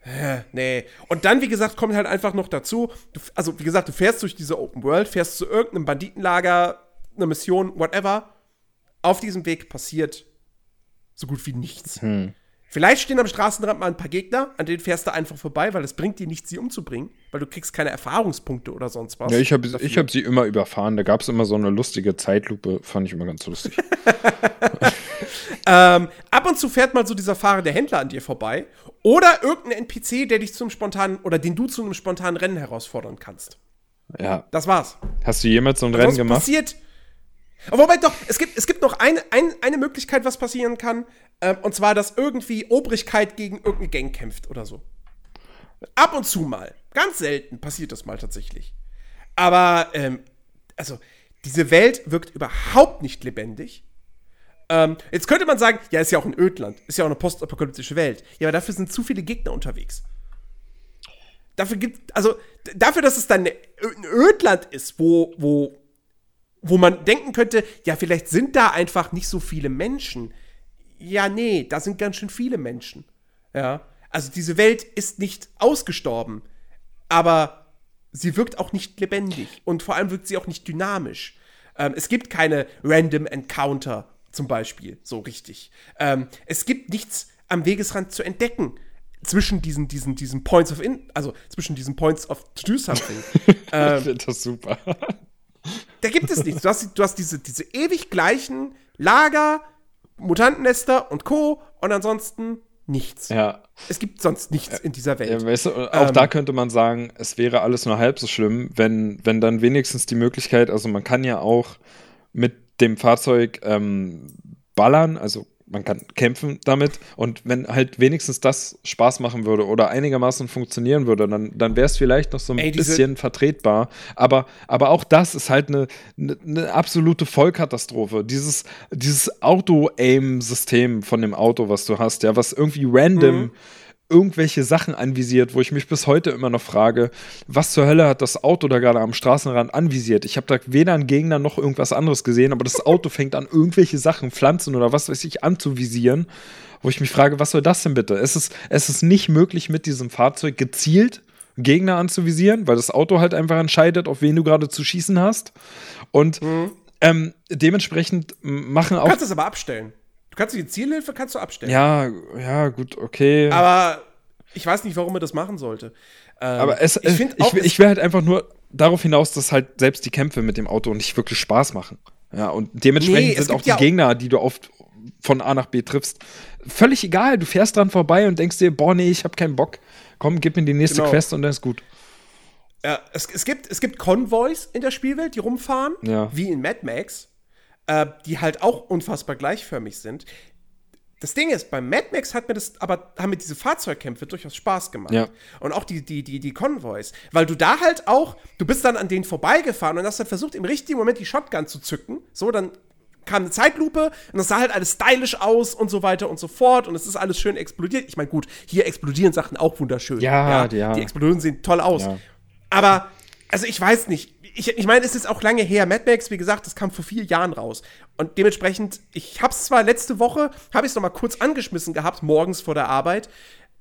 äh, nee. Und dann, wie gesagt, kommt halt einfach noch dazu, du, also wie gesagt, du fährst durch diese Open World, fährst zu irgendeinem Banditenlager, eine Mission, whatever. Auf diesem Weg passiert so gut wie nichts. Hm. Vielleicht stehen am Straßenrand mal ein paar Gegner, an denen fährst du einfach vorbei, weil es bringt dir nichts, sie umzubringen, weil du kriegst keine Erfahrungspunkte oder sonst was. Ja, ich habe hab sie immer überfahren. Da gab es immer so eine lustige Zeitlupe, fand ich immer ganz lustig. ähm, ab und zu fährt mal so dieser fahrende Händler an dir vorbei oder irgendein NPC, der dich zum spontanen oder den du zu einem spontanen Rennen herausfordern kannst. Ja. Das war's. Hast du jemals so ein Rennen gemacht? passiert Wobei doch, es gibt, es gibt noch eine, ein, eine Möglichkeit, was passieren kann. Ähm, und zwar, dass irgendwie Obrigkeit gegen irgendeine Gang kämpft oder so. Ab und zu mal. Ganz selten passiert das mal tatsächlich. Aber, ähm, also, diese Welt wirkt überhaupt nicht lebendig. Ähm, jetzt könnte man sagen, ja, ist ja auch ein Ödland, ist ja auch eine postapokalyptische Welt. Ja, aber dafür sind zu viele Gegner unterwegs. Dafür gibt, also, dafür, dass es dann ein Ödland ist, wo, wo wo man denken könnte, ja, vielleicht sind da einfach nicht so viele Menschen. Ja, nee, da sind ganz schön viele Menschen. Ja. Also diese Welt ist nicht ausgestorben, aber sie wirkt auch nicht lebendig und vor allem wirkt sie auch nicht dynamisch. Ähm, es gibt keine Random Encounter zum Beispiel, so richtig. Ähm, es gibt nichts am Wegesrand zu entdecken zwischen diesen, diesen, diesen Points of In, also zwischen diesen Points of to do something. ähm, ich finde das super. da gibt es nichts. Du hast, du hast diese, diese ewig gleichen Lager, Mutantennester und Co. und ansonsten nichts. Ja. Es gibt sonst nichts in dieser Welt. Ja, weißt du, auch Ähm. da könnte man sagen, es wäre alles nur halb so schlimm, wenn, wenn dann wenigstens die Möglichkeit, also man kann ja auch mit dem Fahrzeug ähm, ballern, also man kann kämpfen damit und wenn halt wenigstens das Spaß machen würde oder einigermaßen funktionieren würde, dann, dann wäre es vielleicht noch so ein Ey, bisschen vertretbar. Aber, aber auch das ist halt eine, eine, eine absolute Vollkatastrophe. Dieses, dieses Auto-Aim-System von dem Auto, was du hast, ja, was irgendwie random Mhm. Irgendwelche Sachen anvisiert, wo ich mich bis heute immer noch frage, was zur Hölle hat das Auto da gerade am Straßenrand anvisiert? Ich habe da weder einen Gegner noch irgendwas anderes gesehen, aber das Auto fängt an, irgendwelche Sachen, Pflanzen oder was weiß ich, anzuvisieren, wo ich mich frage, was soll das denn bitte? Es ist, es ist nicht möglich, mit diesem Fahrzeug gezielt Gegner anzuvisieren, weil das Auto halt einfach entscheidet, auf wen du gerade zu schießen hast. Und ähm, dementsprechend machen Du auch. kannst es aber abstellen. Du kannst die Zielhilfe kannst du abstellen. Ja, ja, gut, okay. Aber ich weiß nicht, warum er das machen sollte. Ähm, Aber es, ich finde ich, ich, ich will halt einfach nur darauf hinaus, dass halt selbst die Kämpfe mit dem Auto nicht wirklich Spaß machen. Ja, und dementsprechend Nee, sind auch die ja Gegner, die du oft von A nach B triffst, völlig egal. Du fährst dran vorbei und denkst dir, boah, nee, ich hab keinen Bock. Komm, gib mir die nächste Genau. Quest und dann ist gut. Ja, es, es, gibt, es gibt Konvois in der Spielwelt, die rumfahren, Ja. wie in Mad Max, äh, die halt auch unfassbar gleichförmig sind. Das Ding ist, beim Mad Max hat mir das, aber haben mir diese Fahrzeugkämpfe durchaus Spaß gemacht. Ja. Und auch die, die, die, die Konvois. Weil du da halt auch, du bist dann an denen vorbeigefahren und hast dann versucht, im richtigen Moment die Shotgun zu zücken. So, dann kam eine Zeitlupe und das sah halt alles stylisch aus und so weiter und so fort und es ist alles schön explodiert. Ich meine, gut, hier explodieren Sachen auch wunderschön. Ja, ja. Die Explosionen sehen toll aus. Ja. Aber, also ich weiß nicht. Ich, ich meine, es ist auch lange her. Mad Max, wie gesagt, das kam vor vier Jahren raus. Und dementsprechend, ich habe es zwar letzte Woche, habe ich es noch kurz angeschmissen gehabt, morgens vor der Arbeit.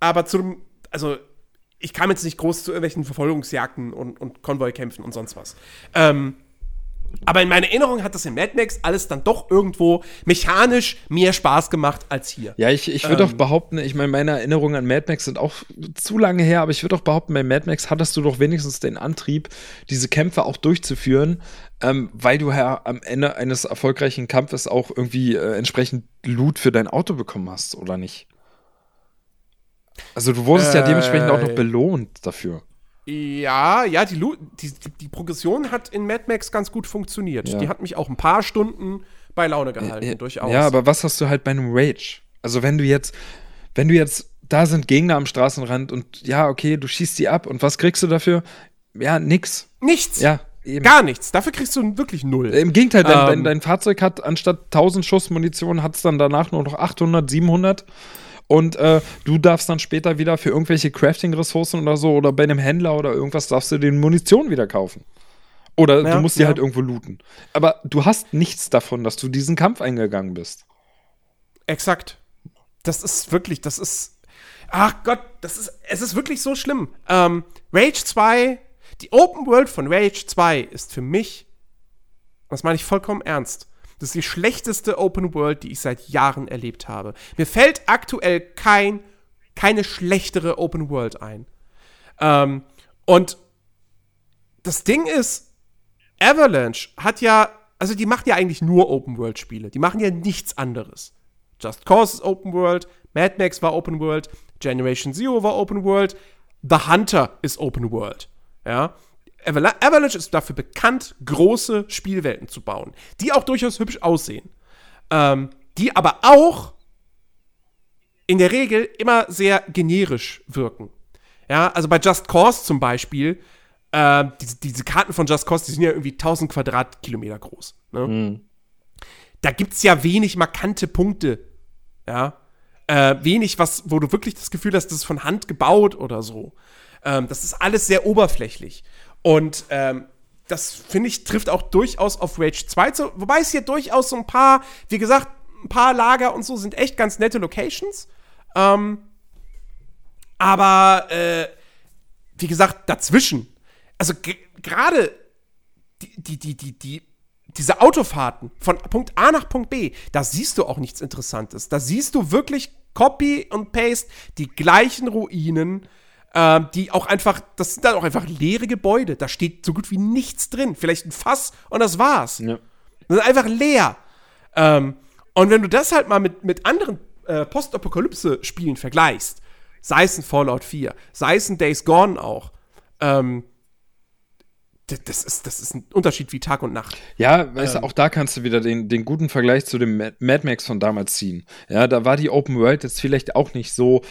Aber zu dem, also ich kam jetzt nicht groß zu irgendwelchen Verfolgungsjagden und, und Konvoikämpfen und sonst was. Ähm, aber in meiner Erinnerung hat das in Mad Max alles dann doch irgendwo mechanisch mehr Spaß gemacht als hier. Ja, ich, ich Ähm. würde auch behaupten, ich meine, meine Erinnerungen an Mad Max sind auch zu lange her, aber ich würde auch behaupten, bei Mad Max hattest du doch wenigstens den Antrieb, diese Kämpfe auch durchzuführen, ähm, weil du ja am Ende eines erfolgreichen Kampfes auch irgendwie äh, entsprechend Loot für dein Auto bekommen hast, oder nicht? Also du wurdest ja Äh, dementsprechend auch noch belohnt dafür. Ja, ja, die, die, die, die Progression hat in Mad Max ganz gut funktioniert. Ja. Die hat mich auch ein paar Stunden bei Laune gehalten, Ja, durchaus. Ja, aber was hast du halt bei einem Rage? Also wenn du jetzt, wenn du jetzt, da sind Gegner am Straßenrand und ja, okay, du schießt die ab und was kriegst du dafür? Ja, nix. nichts. Ja, eben. Gar nichts. Dafür kriegst du wirklich null. Im Gegenteil, dein, Ähm. dein, dein Fahrzeug hat anstatt 1000 Schuss Munition, hat es dann danach nur noch 800, 700. Und äh, du darfst dann später wieder für irgendwelche Crafting-Ressourcen oder so oder bei einem Händler oder irgendwas darfst du den Munition wieder kaufen. Oder Ja, du musst die ja. halt irgendwo looten. Aber du hast nichts davon, dass du diesen Kampf eingegangen bist. Exakt. Das ist wirklich, das ist. Ach Gott, das ist. Es ist wirklich so schlimm. Ähm, Rage 2, die Open World von Rage 2 ist für mich, das meine ich vollkommen ernst, das ist die schlechteste Open World, die ich seit Jahren erlebt habe. Mir fällt aktuell kein, keine schlechtere Open World ein. Ähm, und das Ding ist, Avalanche hat ja, also die macht ja eigentlich nur Open World Spiele. Die machen ja nichts anderes. Just Cause ist Open World, Mad Max war Open World, Generation Zero war Open World, The Hunter ist Open World. Ja. Avala Avalanche ist dafür bekannt, große Spielwelten zu bauen, die auch durchaus hübsch aussehen. Ähm, die aber auch in der Regel immer sehr generisch wirken. Ja, also bei Just Cause zum Beispiel, äh, diese, diese Karten von Just Cause, die sind ja irgendwie 1000 Quadratkilometer groß. Ne? Da gibt es ja wenig markante Punkte. Ja. Äh, wenig, was, wo du wirklich das Gefühl hast, das ist von Hand gebaut oder so. Ähm, das ist alles sehr oberflächlich. Und ähm, das, finde ich, trifft auch durchaus auf Rage 2 zu. Wobei es hier durchaus so ein paar, wie gesagt, ein paar Lager und so sind echt ganz nette Locations. Ähm, Aber, äh, wie gesagt, dazwischen. Also gerade die, die, die, die, die, diese Autofahrten von Punkt A nach Punkt B, da siehst du auch nichts Interessantes. Da siehst du wirklich Copy und Paste, die gleichen Ruinen, äh, die auch einfach, das sind dann auch einfach leere Gebäude. Da steht so gut wie nichts drin. Vielleicht ein Fass und das war's. Ja. Das ist einfach leer. Ähm, und wenn du das halt mal mit, mit anderen äh, Postapokalypse-Spielen vergleichst, sei es ein Fallout 4, sei es ein Days Gone auch, ähm, das ist, das ist ein Unterschied wie Tag und Nacht. Ja, weißt ähm, du, auch da kannst du wieder den, den guten Vergleich zu dem Mad Max von damals ziehen. Ja, da war die Open World jetzt vielleicht auch nicht so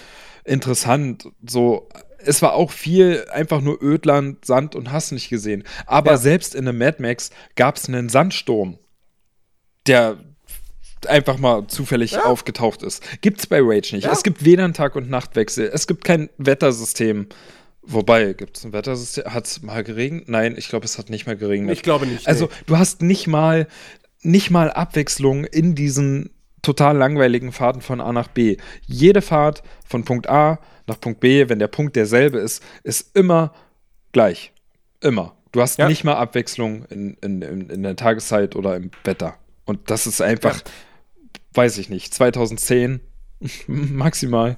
interessant, so es war auch viel einfach nur Ödland, Sand und hast nicht gesehen. Aber ja. selbst in einem Mad Max gab es einen Sandsturm, der einfach mal zufällig ja. aufgetaucht ist. Gibt's bei Rage nicht. Ja. Es gibt weder einen Tag- und Nachtwechsel. Es gibt kein Wettersystem. Wobei, gibt es ein Wettersystem? Hat es mal geregnet? Nein, ich glaube, es hat nicht mal geregnet. Ich glaube nicht. Also, nee. du hast nicht mal, nicht mal Abwechslung in diesen total langweiligen Fahrten von A nach B. Jede Fahrt von Punkt A nach Punkt B, wenn der Punkt derselbe ist, ist immer gleich. Immer. Du hast ja. nicht mal Abwechslung in, in, in, der Tageszeit oder im Wetter. Und das ist einfach, ja. weiß ich nicht, 2010 maximal.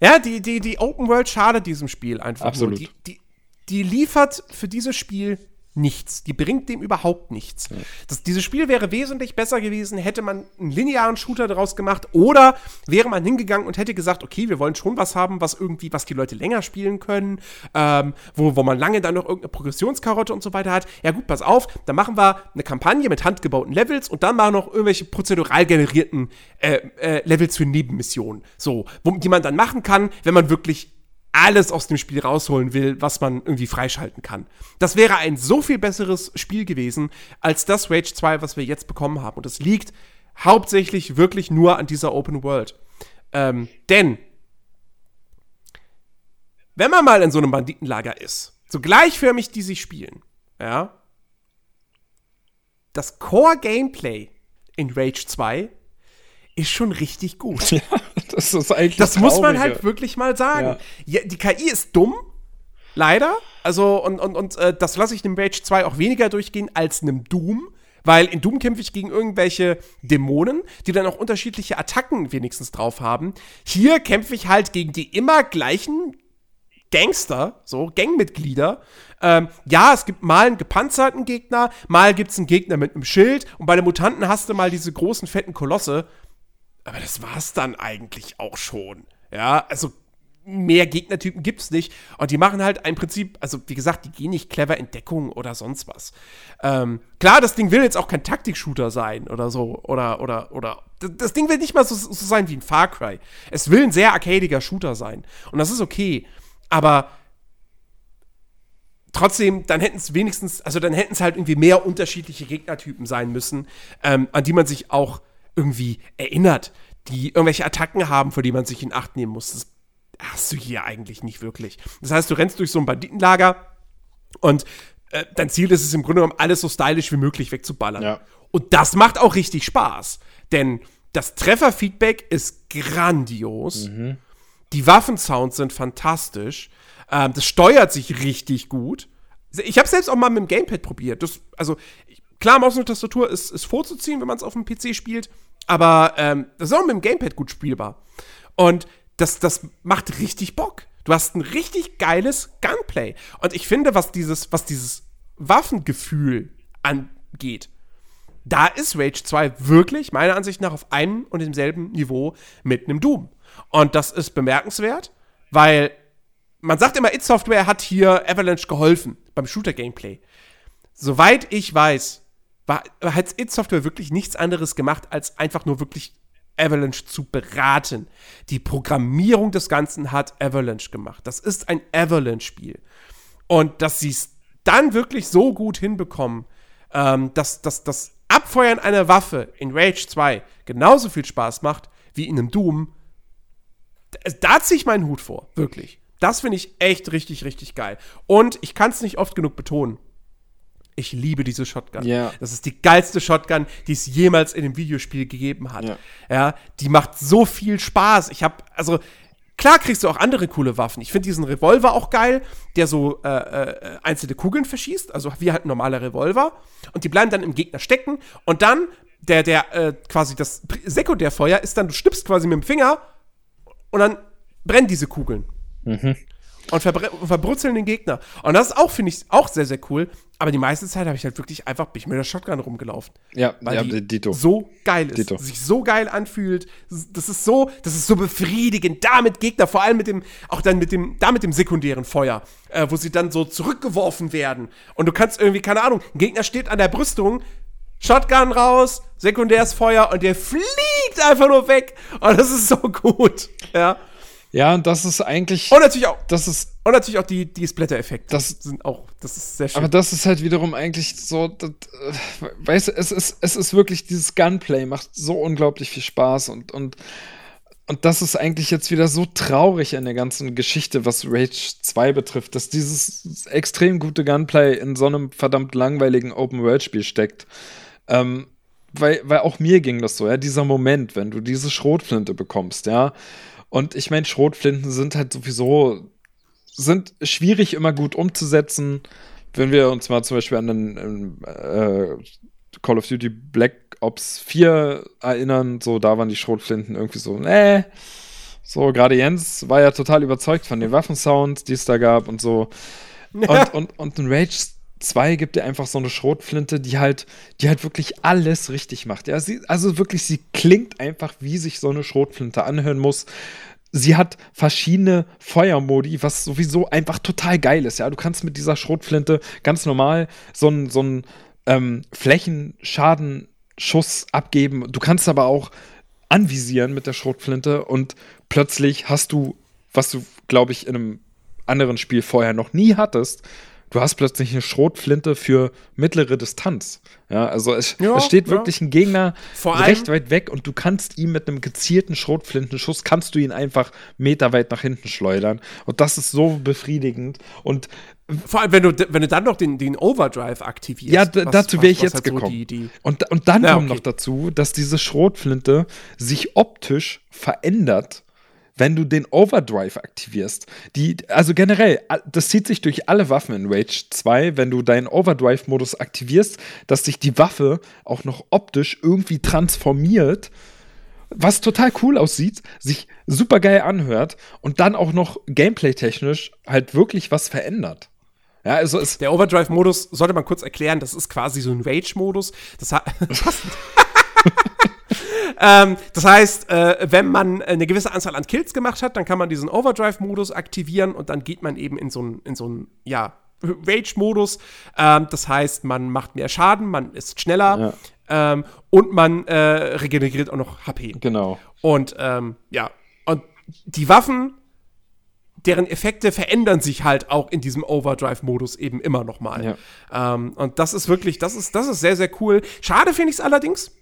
Ja, die, die, die Open World schadet diesem Spiel einfach. Absolut. Die, die, die liefert für dieses Spiel nichts. Die bringt dem überhaupt nichts. Das, dieses Spiel wäre wesentlich besser gewesen, hätte man einen linearen Shooter daraus gemacht oder wäre man hingegangen und hätte gesagt, okay, wir wollen schon was haben, was irgendwie, was die Leute länger spielen können, ähm, wo, wo man lange dann noch irgendeine Progressionskarotte und so weiter hat. Ja gut, pass auf, dann machen wir eine Kampagne mit handgebauten Levels und dann mal noch irgendwelche prozedural generierten äh, äh, Levels für Nebenmissionen. So, wo, die man dann machen kann, wenn man wirklich alles aus dem Spiel rausholen will, was man irgendwie freischalten kann. Das wäre ein so viel besseres Spiel gewesen als das Rage 2, was wir jetzt bekommen haben. Und das liegt hauptsächlich wirklich nur an dieser Open World. Ähm, denn, wenn man mal in so einem Banditenlager ist, so gleichförmig die sich spielen, ja, das Core-Gameplay in Rage 2 ist schon richtig gut. Ja, das ist eigentlich. Das muss man halt wirklich mal sagen. Ja. ja die KI ist dumm, leider. Also, und, und, und äh, das lasse ich dem Rage 2 auch weniger durchgehen als einem Doom. Weil in Doom kämpfe ich gegen irgendwelche Dämonen, die dann auch unterschiedliche Attacken wenigstens drauf haben. Hier kämpfe ich halt gegen die immer gleichen Gangster, so Gangmitglieder. Ähm, ja, es gibt mal einen gepanzerten Gegner, mal gibt es einen Gegner mit einem Schild und bei den Mutanten hast du mal diese großen, fetten Kolosse. Aber das war's dann eigentlich auch schon. Ja, also mehr Gegnertypen gibt's nicht. Und die machen halt im Prinzip, also wie gesagt, die gehen nicht clever in Deckung oder sonst was. Ähm, klar, das Ding will jetzt auch kein Taktik-Shooter sein oder so. Oder, oder, oder. Das Ding will nicht mal so, so sein wie ein Far Cry. Es will ein sehr arcadiger Shooter sein. Und das ist okay. Aber trotzdem, dann hätten es wenigstens, also dann hätten es halt irgendwie mehr unterschiedliche Gegnertypen sein müssen, ähm, an die man sich auch irgendwie erinnert, die irgendwelche Attacken haben, vor die man sich in Acht nehmen muss. Das hast du hier eigentlich nicht wirklich. Das heißt, du rennst durch so ein Banditenlager und äh, dein Ziel ist es im Grunde genommen, alles so stylisch wie möglich wegzuballern. Ja. Und das macht auch richtig Spaß. Denn das Trefferfeedback ist grandios. Mhm. Die Waffensounds sind fantastisch. Ähm, das steuert sich richtig gut. Ich habe selbst auch mal mit dem Gamepad probiert. Das, also Klar, Maus und Tastatur ist, ist vorzuziehen, wenn man es auf dem PC spielt, aber ähm, das ist auch mit dem Gamepad gut spielbar. Und das, das macht richtig Bock. Du hast ein richtig geiles Gunplay. Und ich finde, was dieses, was dieses Waffengefühl angeht, da ist Rage 2 wirklich, meiner Ansicht nach, auf einem und demselben Niveau mit einem Doom. Und das ist bemerkenswert, weil man sagt immer, It Software hat hier Avalanche geholfen beim Shooter-Gameplay. Soweit ich weiß, war, hat It Software wirklich nichts anderes gemacht, als einfach nur wirklich Avalanche zu beraten. Die Programmierung des Ganzen hat Avalanche gemacht. Das ist ein Avalanche-Spiel. Und dass sie es dann wirklich so gut hinbekommen, ähm, dass, dass das Abfeuern einer Waffe in Rage 2 genauso viel Spaß macht wie in einem Doom, da ziehe ich meinen Hut vor. Wirklich. Das finde ich echt richtig, richtig geil. Und ich kann es nicht oft genug betonen ich liebe diese Shotgun. Ja. Das ist die geilste Shotgun, die es jemals in einem Videospiel gegeben hat. Ja, ja die macht so viel Spaß. Ich habe also klar kriegst du auch andere coole Waffen. Ich finde diesen Revolver auch geil, der so äh, äh, einzelne Kugeln verschießt, also wie halt ein normaler Revolver. Und die bleiben dann im Gegner stecken. Und dann, der, der, äh, quasi das Sekundärfeuer ist dann, du schnippst quasi mit dem Finger und dann brennen diese Kugeln. Mhm und, verbrutzeln den Gegner. Und das ist auch, finde ich, auch sehr, sehr cool. Aber die meiste Zeit habe ich halt wirklich einfach, bin ich mit der Shotgun rumgelaufen. Ja, weil ja, die Dito. so geil ist. Dito. Sich so geil anfühlt. Das ist so, das ist so befriedigend. Damit Gegner, vor allem mit dem, auch dann mit dem, da mit dem sekundären Feuer, äh, wo sie dann so zurückgeworfen werden. Und du kannst irgendwie, keine Ahnung, ein Gegner steht an der Brüstung, Shotgun raus, sekundäres Feuer und der fliegt einfach nur weg. Und das ist so gut. Ja. Ja, und das ist eigentlich. Und natürlich auch. Das ist. Und natürlich auch die, die Splatter-Effekte. Das sind auch. Das ist sehr schön. Aber das ist halt wiederum eigentlich so. Das, äh, weißt du, es ist, es ist wirklich dieses Gunplay, macht so unglaublich viel Spaß und, und, und das ist eigentlich jetzt wieder so traurig in der ganzen Geschichte, was Rage 2 betrifft, dass dieses extrem gute Gunplay in so einem verdammt langweiligen Open-World-Spiel steckt. Ähm, weil, weil auch mir ging das so, ja, dieser Moment, wenn du diese Schrotflinte bekommst, ja und ich meine, Schrotflinten sind halt sowieso, sind schwierig immer gut umzusetzen. Wenn wir uns mal zum Beispiel an den äh, Call of Duty Black Ops 4 erinnern, so da waren die Schrotflinten irgendwie so, äh, so gerade Jens war ja total überzeugt von den Waffensounds, die es da gab und so. Und, und, und in Rage 2 gibt dir einfach so eine Schrotflinte, die halt, die halt wirklich alles richtig macht. Ja, sie, also wirklich, sie klingt einfach, wie sich so eine Schrotflinte anhören muss. Sie hat verschiedene Feuermodi, was sowieso einfach total geil ist. Ja, du kannst mit dieser Schrotflinte ganz normal so einen so ähm, Flächenschadenschuss abgeben. Du kannst aber auch anvisieren mit der Schrotflinte und plötzlich hast du, was du, glaube ich, in einem anderen Spiel vorher noch nie hattest, du hast plötzlich eine Schrotflinte für mittlere Distanz. Ja, also es, ja, es steht wirklich ja. ein Gegner Vor recht weit weg und du kannst ihm mit einem gezielten Schrotflintenschuss kannst du ihn einfach meterweit nach hinten schleudern und das ist so befriedigend und vor allem, wenn du, wenn du dann noch den, den Overdrive aktivierst. Ja, was, dazu wäre ich jetzt halt gekommen. So die, die und, und dann ja, kommt okay. noch dazu, dass diese Schrotflinte sich optisch verändert wenn du den Overdrive aktivierst. Die, also generell, das zieht sich durch alle Waffen in Rage 2, wenn du deinen Overdrive-Modus aktivierst, dass sich die Waffe auch noch optisch irgendwie transformiert was total cool aussieht, sich super geil anhört und dann auch noch gameplay-technisch halt wirklich was verändert. Ja, also es Der Overdrive-Modus sollte man kurz erklären, das ist quasi so ein Rage-Modus. Das hat. ähm, das heißt, äh, wenn man eine gewisse Anzahl an Kills gemacht hat, dann kann man diesen Overdrive-Modus aktivieren und dann geht man eben in so einen, in so einen, ja, Rage-Modus. Ähm, das heißt, man macht mehr Schaden, man ist schneller ja. ähm, und man äh, regeneriert auch noch HP. Genau. Und ähm, ja, und die Waffen, deren Effekte verändern sich halt auch in diesem Overdrive-Modus eben immer noch mal. Ja. Ähm, und das ist wirklich, das ist, das ist sehr, sehr cool. Schade finde ich es allerdings,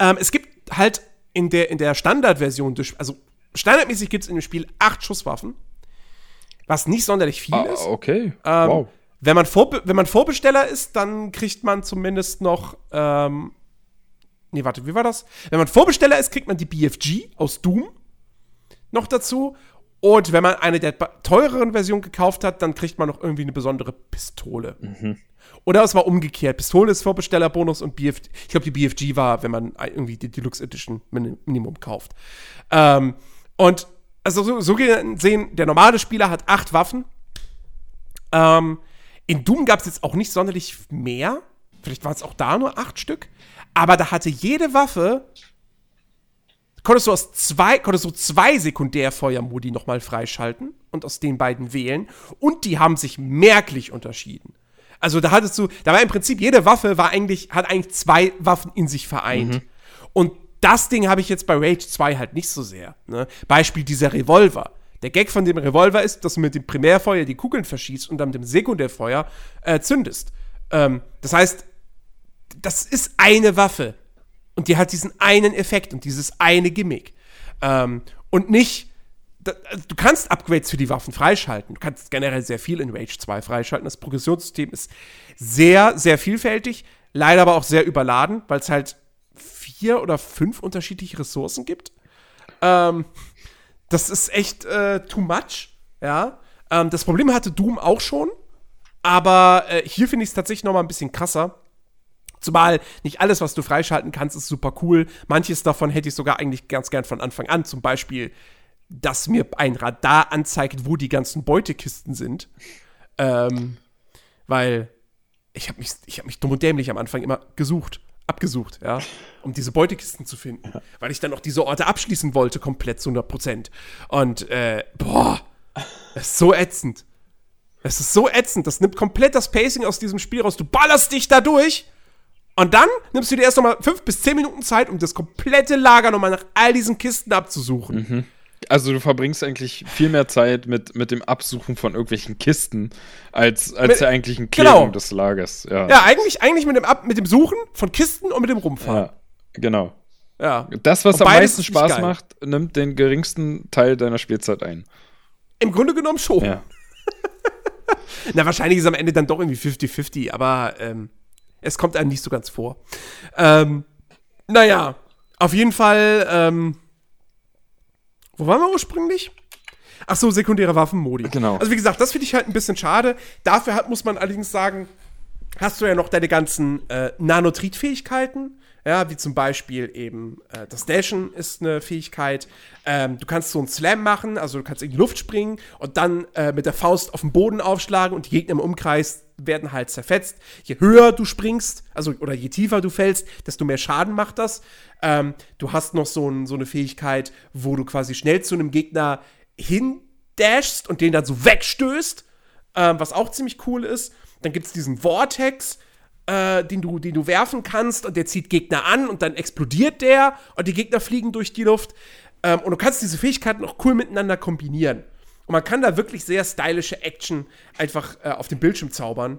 ähm, es gibt halt in der, in der Standardversion, also standardmäßig gibt es in dem Spiel acht Schusswaffen, was nicht sonderlich viel ah, ist. Okay. Ähm, wow. Wenn man, Vorbe wenn man Vorbesteller ist, dann kriegt man zumindest noch. Ähm, nee, warte, wie war das? Wenn man Vorbesteller ist, kriegt man die BFG aus Doom noch dazu. Und wenn man eine der teureren Versionen gekauft hat, dann kriegt man noch irgendwie eine besondere Pistole. Mhm. Oder es war umgekehrt. Pistole ist Vorbestellerbonus und BFG. Ich glaube, die BFG war, wenn man irgendwie die Deluxe Edition Minimum kauft. Ähm, und also so, so gesehen, der normale Spieler hat acht Waffen. Ähm, in Doom gab es jetzt auch nicht sonderlich mehr. Vielleicht waren es auch da nur acht Stück. Aber da hatte jede Waffe konntest du aus zwei, konntest du zwei Sekundärfeuermodi nochmal freischalten und aus den beiden wählen. Und die haben sich merklich unterschieden. Also da hattest du, da war im Prinzip jede Waffe war eigentlich, hat eigentlich zwei Waffen in sich vereint. Mhm. Und das Ding habe ich jetzt bei Rage 2 halt nicht so sehr. Ne? Beispiel dieser Revolver. Der Gag von dem Revolver ist, dass du mit dem Primärfeuer die Kugeln verschießt und dann mit dem Sekundärfeuer äh, zündest. Ähm, das heißt, das ist eine Waffe. Und die hat diesen einen Effekt und dieses eine Gimmick. Ähm, und nicht, du kannst Upgrades für die Waffen freischalten. Du kannst generell sehr viel in Rage 2 freischalten. Das Progressionssystem ist sehr, sehr vielfältig, leider aber auch sehr überladen, weil es halt vier oder fünf unterschiedliche Ressourcen gibt. Ähm, Das ist echt äh, too much. Ja. Ähm, das Problem hatte Doom auch schon. Aber äh, hier finde ich es tatsächlich noch mal ein bisschen krasser. Zumal nicht alles, was du freischalten kannst, ist super cool. Manches davon hätte ich sogar eigentlich ganz gern von Anfang an. Zum Beispiel, dass mir ein Radar anzeigt, wo die ganzen Beutekisten sind. Ähm, weil ich habe mich, hab mich dumm und dämlich am Anfang immer gesucht, abgesucht, ja, um diese Beutekisten zu finden. Ja. Weil ich dann noch diese Orte abschließen wollte, komplett zu 100 Prozent. Und, äh, boah, das ist so ätzend. Das ist so ätzend. Das nimmt komplett das Pacing aus diesem Spiel raus. Du ballerst dich da durch und dann nimmst du dir erst nochmal fünf bis zehn Minuten Zeit, um das komplette Lager nochmal nach all diesen Kisten abzusuchen. Mhm. Also du verbringst eigentlich viel mehr Zeit mit, mit dem Absuchen von irgendwelchen Kisten, als, als mit, der eigentlichen Klärung genau. des Lagers. Ja, ja eigentlich, eigentlich mit, dem Ab, mit dem Suchen von Kisten und mit dem Rumfahren. Ja, genau. Ja. Das, was am meisten Spaß macht, nimmt den geringsten Teil deiner Spielzeit ein. Im Grunde genommen schon. Ja. Na, wahrscheinlich ist am Ende dann doch irgendwie 50-50, aber ähm, es kommt einem nicht so ganz vor. Ähm, naja, auf jeden Fall, ähm, wo waren wir ursprünglich? Ach so, sekundäre Waffenmodi. Genau. Also wie gesagt, das finde ich halt ein bisschen schade. Dafür hat, muss man allerdings sagen, hast du ja noch deine ganzen äh, Nanotrit-Fähigkeiten. Ja, wie zum Beispiel eben äh, das Dashen ist eine Fähigkeit. Ähm, du kannst so einen Slam machen, also du kannst in die Luft springen und dann äh, mit der Faust auf den Boden aufschlagen und die Gegner im Umkreis werden halt zerfetzt. Je höher du springst, also oder je tiefer du fällst, desto mehr Schaden macht das. Ähm, du hast noch so, ein, so eine Fähigkeit, wo du quasi schnell zu einem Gegner hindashst und den dann so wegstößt, ähm, was auch ziemlich cool ist. Dann gibt es diesen Vortex, äh, den, du, den du werfen kannst und der zieht Gegner an und dann explodiert der und die Gegner fliegen durch die Luft. Ähm, und du kannst diese Fähigkeiten auch cool miteinander kombinieren. Und man kann da wirklich sehr stylische Action einfach äh, auf dem Bildschirm zaubern.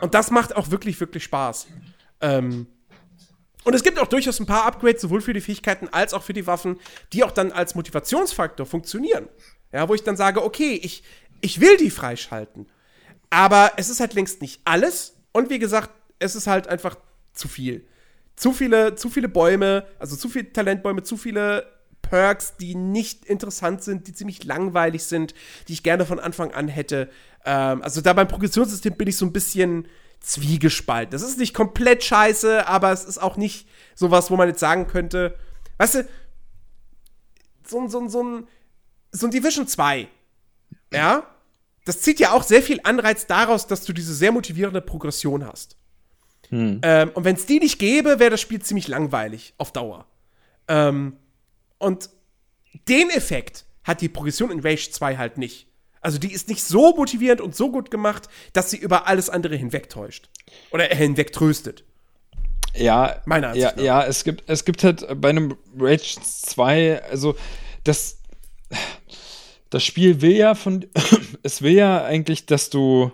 Und das macht auch wirklich, wirklich Spaß. Ähm, und es gibt auch durchaus ein paar Upgrades, sowohl für die Fähigkeiten als auch für die Waffen, die auch dann als Motivationsfaktor funktionieren. Ja, wo ich dann sage, okay, ich, ich will die freischalten. Aber es ist halt längst nicht alles. Und wie gesagt, es ist halt einfach zu viel. Zu viele, zu viele Bäume, also zu viele Talentbäume, zu viele Perks, die nicht interessant sind, die ziemlich langweilig sind, die ich gerne von Anfang an hätte. Ähm, also da beim Progressionssystem bin ich so ein bisschen zwiegespalten. Das ist nicht komplett scheiße, aber es ist auch nicht sowas, wo man jetzt sagen könnte, weißt du, so, so, so, ein, so ein Division 2, ja, das zieht ja auch sehr viel Anreiz daraus, dass du diese sehr motivierende Progression hast. Hm. Ähm, und wenn es die nicht gäbe, wäre das Spiel ziemlich langweilig auf Dauer. Ähm, und den Effekt hat die Progression in Rage 2 halt nicht. Also die ist nicht so motivierend und so gut gemacht, dass sie über alles andere hinwegtäuscht. Oder hinwegtröstet. Ja, Meiner Ansicht ja, ja, es gibt, es gibt halt bei einem Rage 2, also das, das Spiel will ja von, es will ja eigentlich, dass du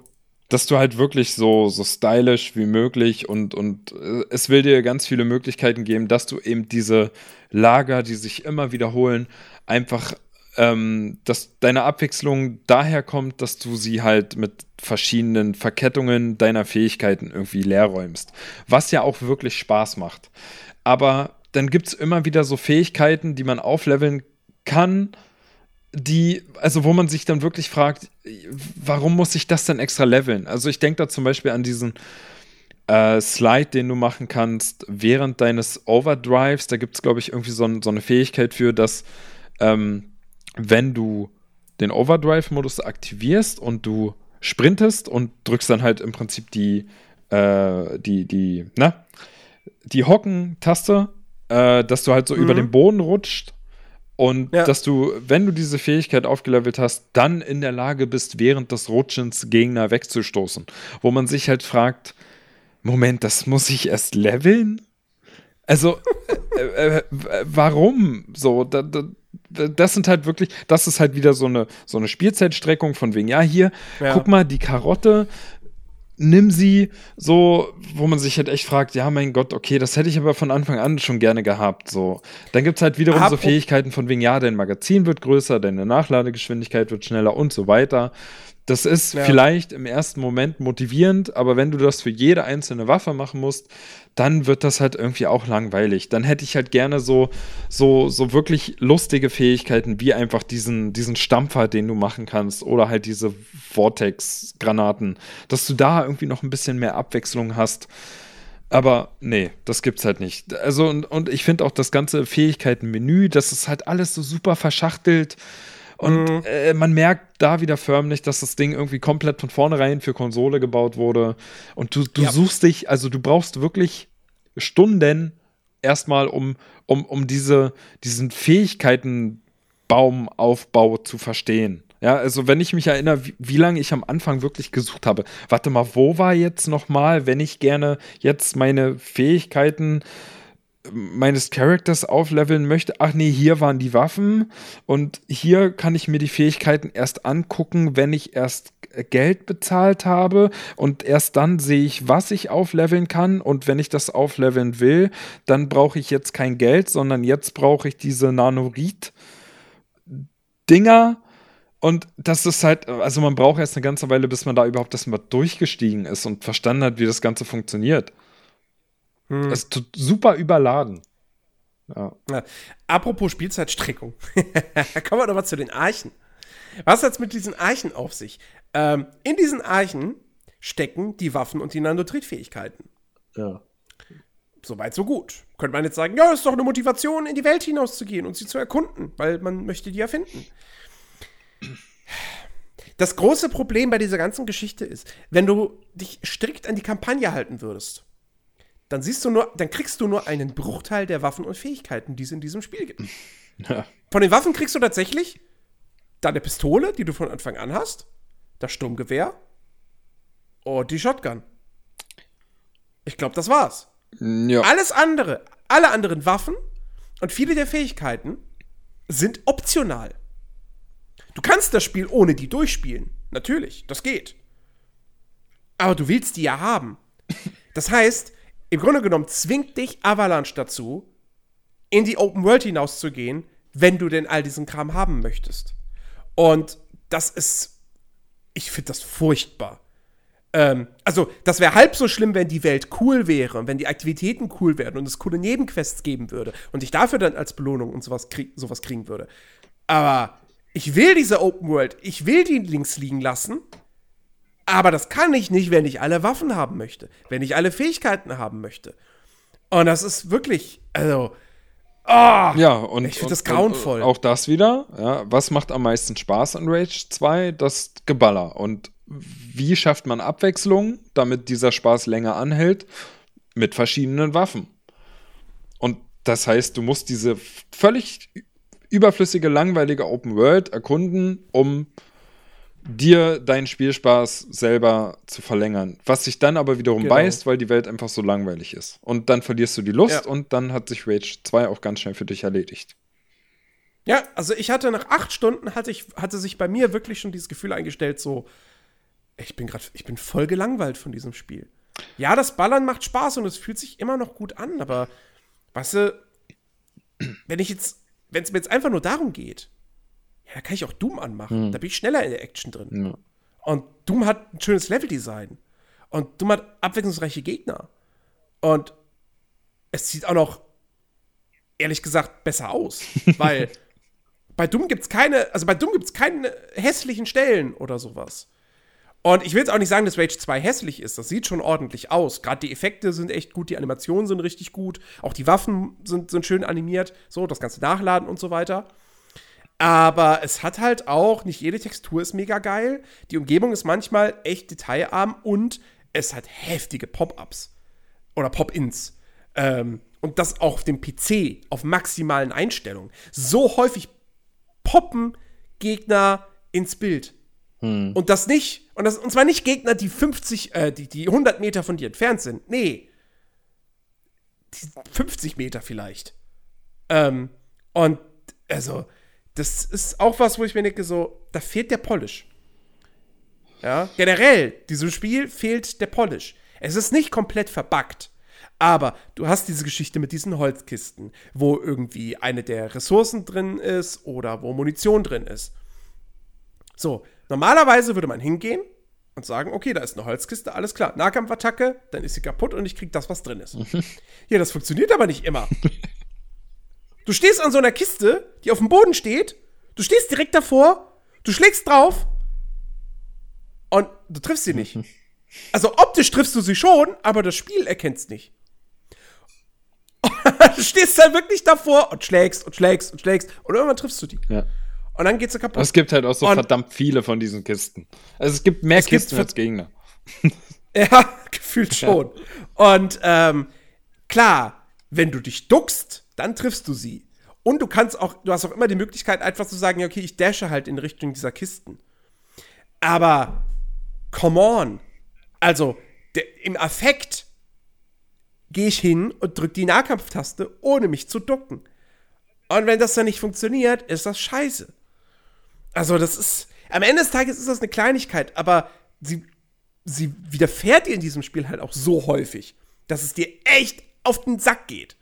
dass du halt wirklich so, so stylisch wie möglich und, und äh, es will dir ganz viele Möglichkeiten geben, dass du eben diese Lager, die sich immer wiederholen, einfach, ähm, dass deine Abwechslung daher kommt, dass du sie halt mit verschiedenen Verkettungen deiner Fähigkeiten irgendwie leerräumst. Was ja auch wirklich Spaß macht. Aber dann gibt es immer wieder so Fähigkeiten, die man aufleveln kann, die, also wo man sich dann wirklich fragt, warum muss ich das denn extra leveln? Also ich denke da zum Beispiel an diesen äh, Slide, den du machen kannst während deines Overdrives. Da gibt es, glaube ich, irgendwie so, so, eine Fähigkeit für, dass ähm, wenn du den Overdrive-Modus aktivierst und du sprintest und drückst dann halt im Prinzip die, äh, die, die, na, die Hocken-Taste, äh, dass du halt so mhm. über den Boden rutscht und ja. dass du, wenn du diese Fähigkeit aufgelevelt hast, dann in der Lage bist, während des Rutschens Gegner wegzustoßen. Wo man sich halt fragt, Moment, das muss ich erst leveln? Also, äh, äh, warum? So, da, da, das sind halt wirklich, das ist halt wieder so eine, so eine Spielzeitstreckung von wegen, ja, hier, ja. guck mal, die Karotte, nimm sie so, wo man sich halt echt fragt, ja, mein Gott, okay, das hätte ich aber von Anfang an schon gerne gehabt. So. Dann gibt es halt wiederum Ap so Fähigkeiten von wegen, ja, dein Magazin wird größer, deine Nachladegeschwindigkeit wird schneller und so weiter. Das ist ja. vielleicht im ersten Moment motivierend, aber wenn du das für jede einzelne Waffe machen musst, dann wird das halt irgendwie auch langweilig. Dann hätte ich halt gerne so, so, so wirklich lustige Fähigkeiten, wie einfach diesen, diesen Stampfer, den du machen kannst, oder halt diese Vortex-Granaten, dass du da irgendwie noch ein bisschen mehr Abwechslung hast. Aber nee, das gibt's halt nicht. Also, und, und ich finde auch das ganze Fähigkeiten-Menü, das ist halt alles so super verschachtelt. Und mhm. äh, man merkt da wieder förmlich, dass das Ding irgendwie komplett von vornherein für Konsole gebaut wurde. Und du, du ja. suchst dich, also du brauchst wirklich Stunden erstmal, um, um, um diese, diesen Fähigkeitenbaumaufbau zu verstehen. Ja, also wenn ich mich erinnere, wie, wie lange ich am Anfang wirklich gesucht habe. Warte mal, wo war jetzt noch mal, wenn ich gerne jetzt meine Fähigkeiten meines Charakters aufleveln möchte, ach nee, hier waren die Waffen und hier kann ich mir die Fähigkeiten erst angucken, wenn ich erst Geld bezahlt habe und erst dann sehe ich, was ich aufleveln kann und wenn ich das aufleveln will, dann brauche ich jetzt kein Geld, sondern jetzt brauche ich diese Nanorit Dinger und das ist halt, also man braucht erst eine ganze Weile, bis man da überhaupt das mal durchgestiegen ist und verstanden hat, wie das Ganze funktioniert. Hm. Das ist super überladen. Ja. Ja. Apropos Spielzeitstreckung. Kommen wir doch mal zu den Archen. Was hat es mit diesen Archen auf sich? Ähm, in diesen Archen stecken die Waffen und die Nanotritfähigkeiten. Ja. Soweit, so gut. Könnte man jetzt sagen, ja, ist doch eine Motivation, in die Welt hinauszugehen und sie zu erkunden, weil man möchte die erfinden. Das große Problem bei dieser ganzen Geschichte ist, wenn du dich strikt an die Kampagne halten würdest, dann siehst du nur, dann kriegst du nur einen Bruchteil der Waffen und Fähigkeiten, die es in diesem Spiel gibt. Ja. Von den Waffen kriegst du tatsächlich deine Pistole, die du von Anfang an hast, das Sturmgewehr und die Shotgun. Ich glaube, das war's. Ja. Alles andere, alle anderen Waffen und viele der Fähigkeiten sind optional. Du kannst das Spiel ohne die durchspielen. Natürlich, das geht. Aber du willst die ja haben. Das heißt, im Grunde genommen zwingt dich Avalanche dazu, in die Open World hinauszugehen, wenn du denn all diesen Kram haben möchtest. Und das ist, ich finde das furchtbar. Ähm, also, das wäre halb so schlimm, wenn die Welt cool wäre, wenn die Aktivitäten cool wären und es coole Nebenquests geben würde und ich dafür dann als Belohnung und sowas, krieg, sowas kriegen würde. Aber ich will diese Open World, ich will die links liegen lassen aber das kann ich nicht, wenn ich alle Waffen haben möchte, wenn ich alle Fähigkeiten haben möchte. Und das ist wirklich, also, oh, ja, und ich finde das grauenvoll. auch das wieder, ja, was macht am meisten Spaß an Rage 2? Das Geballer. Und wie schafft man Abwechslung, damit dieser Spaß länger anhält? Mit verschiedenen Waffen. Und das heißt, du musst diese völlig überflüssige, langweilige Open World erkunden, um dir deinen Spielspaß selber zu verlängern. Was sich dann aber wiederum genau. beißt, weil die Welt einfach so langweilig ist. Und dann verlierst du die Lust ja. und dann hat sich Rage 2 auch ganz schnell für dich erledigt. Ja, also ich hatte nach acht Stunden hatte ich, hatte sich bei mir wirklich schon dieses Gefühl eingestellt, so, ich bin gerade, ich bin voll gelangweilt von diesem Spiel. Ja, das Ballern macht Spaß und es fühlt sich immer noch gut an, aber weißt du, wenn ich jetzt, wenn es mir jetzt einfach nur darum geht, ja, da kann ich auch Doom anmachen. Mhm. Da bin ich schneller in der Action drin. Ja. Und Doom hat ein schönes Leveldesign. Und Doom hat abwechslungsreiche Gegner. Und es sieht auch noch, ehrlich gesagt, besser aus. weil bei Doom gibt es keine, also bei Doom gibt es keine hässlichen Stellen oder sowas. Und ich will jetzt auch nicht sagen, dass Rage 2 hässlich ist. Das sieht schon ordentlich aus. Gerade die Effekte sind echt gut, die Animationen sind richtig gut. Auch die Waffen sind, sind schön animiert. So, das ganze Nachladen und so weiter. Aber es hat halt auch, nicht jede Textur ist mega geil. Die Umgebung ist manchmal echt detailarm und es hat heftige Pop-ups oder Pop-ins. Ähm, und das auch auf dem PC, auf maximalen Einstellungen. So häufig poppen Gegner ins Bild. Hm. Und das nicht, und, das, und zwar nicht Gegner, die 50, äh, die, die 100 Meter von dir entfernt sind. Nee. Die 50 Meter vielleicht. Ähm, und also, das ist auch was, wo ich mir denke, so, da fehlt der Polish. Ja, generell, diesem Spiel fehlt der Polish. Es ist nicht komplett verbuggt. Aber du hast diese Geschichte mit diesen Holzkisten, wo irgendwie eine der Ressourcen drin ist oder wo Munition drin ist. So, normalerweise würde man hingehen und sagen, okay, da ist eine Holzkiste, alles klar. Nahkampfattacke, dann ist sie kaputt und ich krieg das, was drin ist. ja, das funktioniert aber nicht immer. Du stehst an so einer Kiste, die auf dem Boden steht, du stehst direkt davor, du schlägst drauf und du triffst sie nicht. Also optisch triffst du sie schon, aber das Spiel erkennt es nicht. du stehst dann wirklich davor und schlägst und schlägst und schlägst und irgendwann triffst du die. Ja. Und dann geht sie kaputt. Es gibt halt auch so Und- verdammt viele von diesen Kisten. Also es gibt mehr Es gibt Kisten ver- als Gegner. Ja, gefühlt schon. Und ähm, klar, wenn du dich duckst, dann triffst du sie. Und du kannst auch, du hast auch immer die Möglichkeit, einfach zu sagen, okay, ich dashe halt in Richtung dieser Kisten. Aber, come on. Also, im Affekt gehe ich hin und drücke die Nahkampftaste, ohne mich zu ducken. Und wenn das dann nicht funktioniert, ist das scheiße. Also, das ist, am Ende des Tages ist das eine Kleinigkeit, aber sie, sie widerfährt dir in diesem Spiel halt auch so häufig, dass es dir echt auf den Sack geht.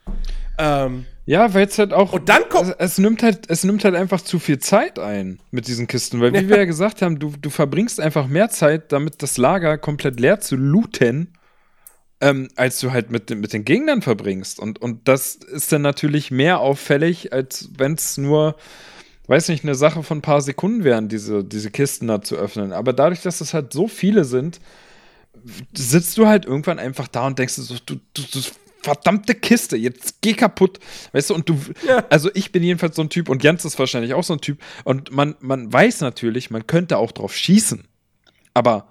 Ähm, Ja, weil es halt auch. Und dann kommt- Es, es, nimmt halt, es nimmt halt einfach zu viel Zeit ein mit diesen Kisten. Weil, wie wir ja gesagt haben, du, du verbringst einfach mehr Zeit, damit das Lager komplett leer zu looten, ähm, als du halt mit, den- mit den Gegnern verbringst. Und, und das ist dann natürlich mehr auffällig, als wenn es nur, weiß nicht, eine Sache von ein paar Sekunden wären, diese, diese Kisten da zu öffnen. Aber dadurch, dass es halt so viele sind, sitzt du halt irgendwann einfach da und denkst so, du, du, du verdammte Kiste, jetzt geh kaputt. Weißt du, und du, Ja. also ich bin jedenfalls so ein Typ und Jens ist wahrscheinlich auch so ein Typ und man, man weiß natürlich, man könnte auch drauf schießen. Aber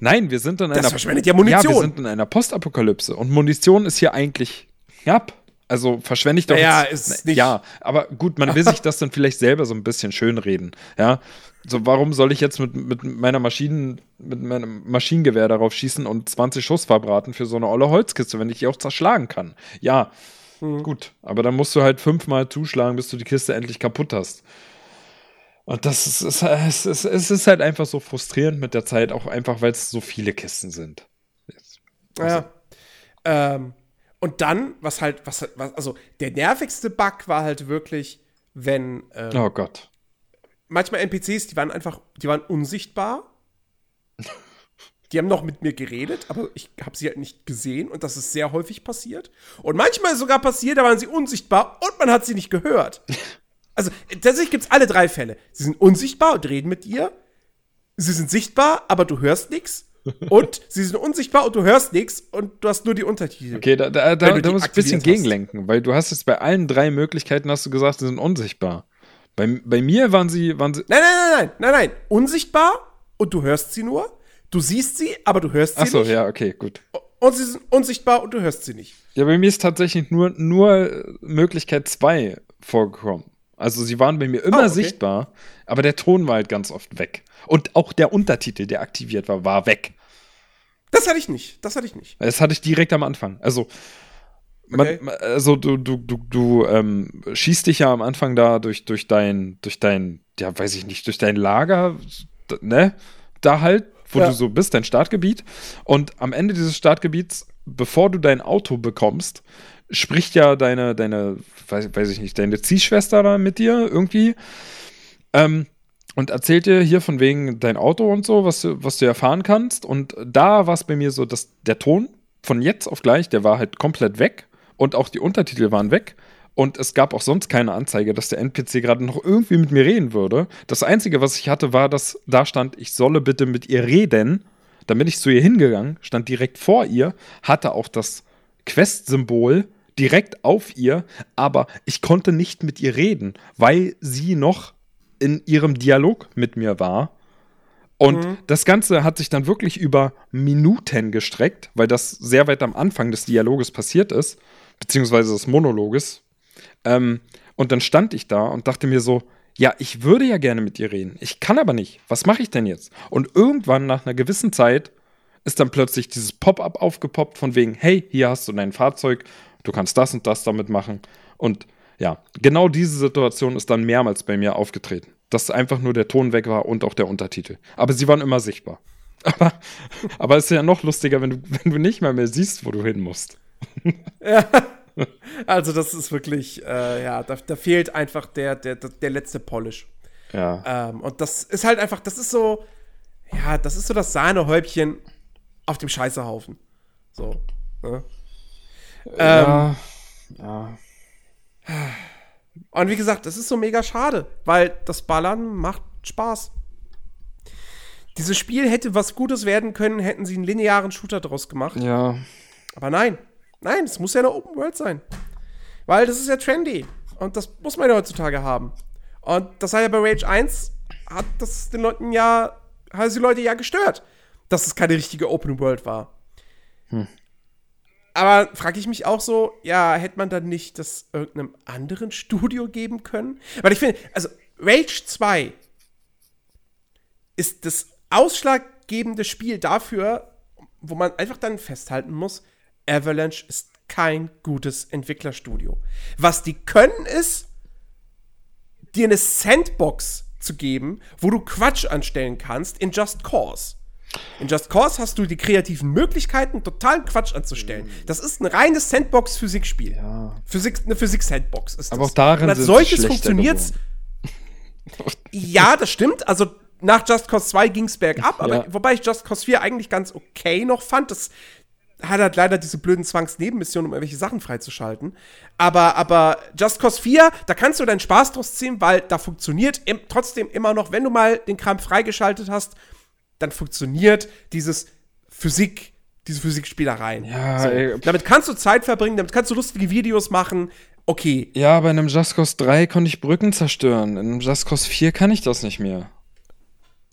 nein, wir sind in Das einer. verschwendet ja Munition. Ja, wir sind in einer Postapokalypse und Munition ist hier eigentlich knapp. Also verschwende ich doch Naja, jetzt, ist nicht- Ja, aber gut, man will sich das dann vielleicht selber so ein bisschen schönreden. Ja, so warum soll ich jetzt mit, mit meiner Maschinen, mit meinem Maschinengewehr darauf schießen und 20 Schuss verbraten für so eine olle Holzkiste, wenn ich die auch zerschlagen kann? Ja, Mhm. gut, aber dann musst du halt fünfmal zuschlagen, bis du die Kiste endlich kaputt hast. Und das ist, ist, es ist, es ist halt einfach so frustrierend mit der Zeit, auch einfach, weil es so viele Kisten sind. Ja. Ähm, und dann, was halt, was, was, also der nervigste Bug war halt wirklich, wenn ähm, Oh Gott. Manchmal NPCs, die waren einfach, die waren unsichtbar. Die haben noch mit mir geredet, aber ich habe sie halt nicht gesehen und das ist sehr häufig passiert. Und manchmal ist sogar passiert, da waren sie unsichtbar und man hat sie nicht gehört. Also tatsächlich gibt es alle drei Fälle. Sie sind unsichtbar und reden mit dir. Sie sind sichtbar, aber du hörst nichts. Und sie sind unsichtbar und du hörst nichts und du hast nur die Untertitel. Okay, da, da, da, du da die muss ich ein bisschen hast. gegenlenken, weil du hast jetzt bei allen drei Möglichkeiten, hast du gesagt, sie sind unsichtbar. Bei, bei mir waren sie, waren sie. Nein, nein, nein, nein, nein, nein. Unsichtbar und du hörst sie nur. Du siehst sie, aber du hörst sie Achso, nicht. ja, okay, gut. Und sie sind unsichtbar und du hörst sie nicht. Ja, bei mir ist tatsächlich nur, nur Möglichkeit 2 vorgekommen. Also sie waren bei mir immer Oh, okay. sichtbar, aber der Ton war halt ganz oft weg. Und auch der Untertitel, der aktiviert war, war weg. Das hatte ich nicht. Das hatte ich nicht. Das hatte ich direkt am Anfang. Also, Okay. man- also du, du, du, du ähm, schießt dich ja am Anfang da durch, durch dein, durch dein, ja, weiß ich nicht, durch dein Lager, ne? Da halt, wo Ja. du so bist, dein Startgebiet. Und am Ende dieses Startgebiets, bevor du dein Auto bekommst, spricht ja deine, deine, weiß, weiß ich nicht, deine Ziehschwester da mit dir irgendwie. Ähm, und erzählt dir hier von wegen dein Auto und so, was du, was du erfahren kannst. Und da war es bei mir so, dass der Ton von jetzt auf gleich, der war halt komplett weg. Und auch die Untertitel waren weg. Und es gab auch sonst keine Anzeige, dass der NPC gerade noch irgendwie mit mir reden würde. Das Einzige, was ich hatte, war, dass da stand, ich solle bitte mit ihr reden. Dann bin ich zu ihr hingegangen, stand direkt vor ihr, hatte auch das Quest-Symbol direkt auf ihr, aber ich konnte nicht mit ihr reden, weil sie noch in ihrem Dialog mit mir war. Und das Ganze hat sich dann wirklich über Minuten gestreckt, weil das sehr weit am Anfang des Dialoges passiert ist, beziehungsweise des Monologes. Ähm, und dann stand ich da und dachte mir so, ja, ich würde ja gerne mit ihr reden. Ich kann aber nicht. Was mache ich denn jetzt? Und irgendwann nach einer gewissen Zeit ist dann plötzlich dieses Pop-up aufgepoppt von wegen, hey, hier hast du dein Fahrzeug, du kannst das und das damit machen. Und ja, genau diese Situation ist dann mehrmals bei mir aufgetreten. Dass einfach nur der Ton weg war und auch der Untertitel. Aber sie waren immer sichtbar. Aber, es ist ja noch lustiger, wenn du, wenn du nicht mal mehr siehst, wo du hin musst. Also, das ist wirklich, äh, ja, da, da fehlt einfach der, der, der letzte Polish. Ja. Ähm, und das ist halt einfach, das ist so, ja, das ist so das Sahnehäubchen auf dem Scheißehaufen. So. Ne? Ja, ja. Und wie gesagt, das ist so mega schade, weil das Ballern macht Spaß. Dieses Spiel hätte was Gutes werden können, hätten sie einen linearen Shooter draus gemacht. Ja. Aber nein, nein, es muss ja eine Open World sein. Weil das ist ja trendy. Und das muss man ja heutzutage haben. Und das sei ja bei Rage 1, hat das den Leuten ja, hat die Leute ja gestört, dass es keine richtige Open World war. Aber frage ich mich auch so, ja, hätte man dann nicht das irgendeinem anderen Studio geben können? Weil ich finde, also Rage 2 ist das ausschlaggebende Spiel dafür, wo man einfach dann festhalten muss, Avalanche ist kein gutes Entwicklerstudio. Was die können ist, dir eine Sandbox zu geben, wo du Quatsch anstellen kannst in Just Cause. In Just Cause hast du die kreativen Möglichkeiten, totalen Quatsch anzustellen. Das ist ein reines Sandbox-Physikspiel. Ja. Physik, eine Physik-Sandbox ist Aber das. auch darin Und als solches schlechter funktioniert's. Ja, das stimmt. Also nach Just Cause 2 ging es bergab, aber Ja. wobei ich Just Cause 4 eigentlich ganz okay noch fand. Das hat halt leider diese blöden Zwangsnebenmissionen, um irgendwelche Sachen freizuschalten. Aber, aber Just Cause 4, da kannst du deinen Spaß draus ziehen, weil da funktioniert im, trotzdem immer noch, wenn du mal den Kram freigeschaltet hast, dann funktioniert dieses Physik, diese Physikspielereien. Ja, so. ey. Damit kannst du Zeit verbringen, damit kannst du lustige Videos machen. Okay, Ja, bei einem Just Cause 3 konnte ich Brücken zerstören. In einem Just Cause 4 kann ich das nicht mehr.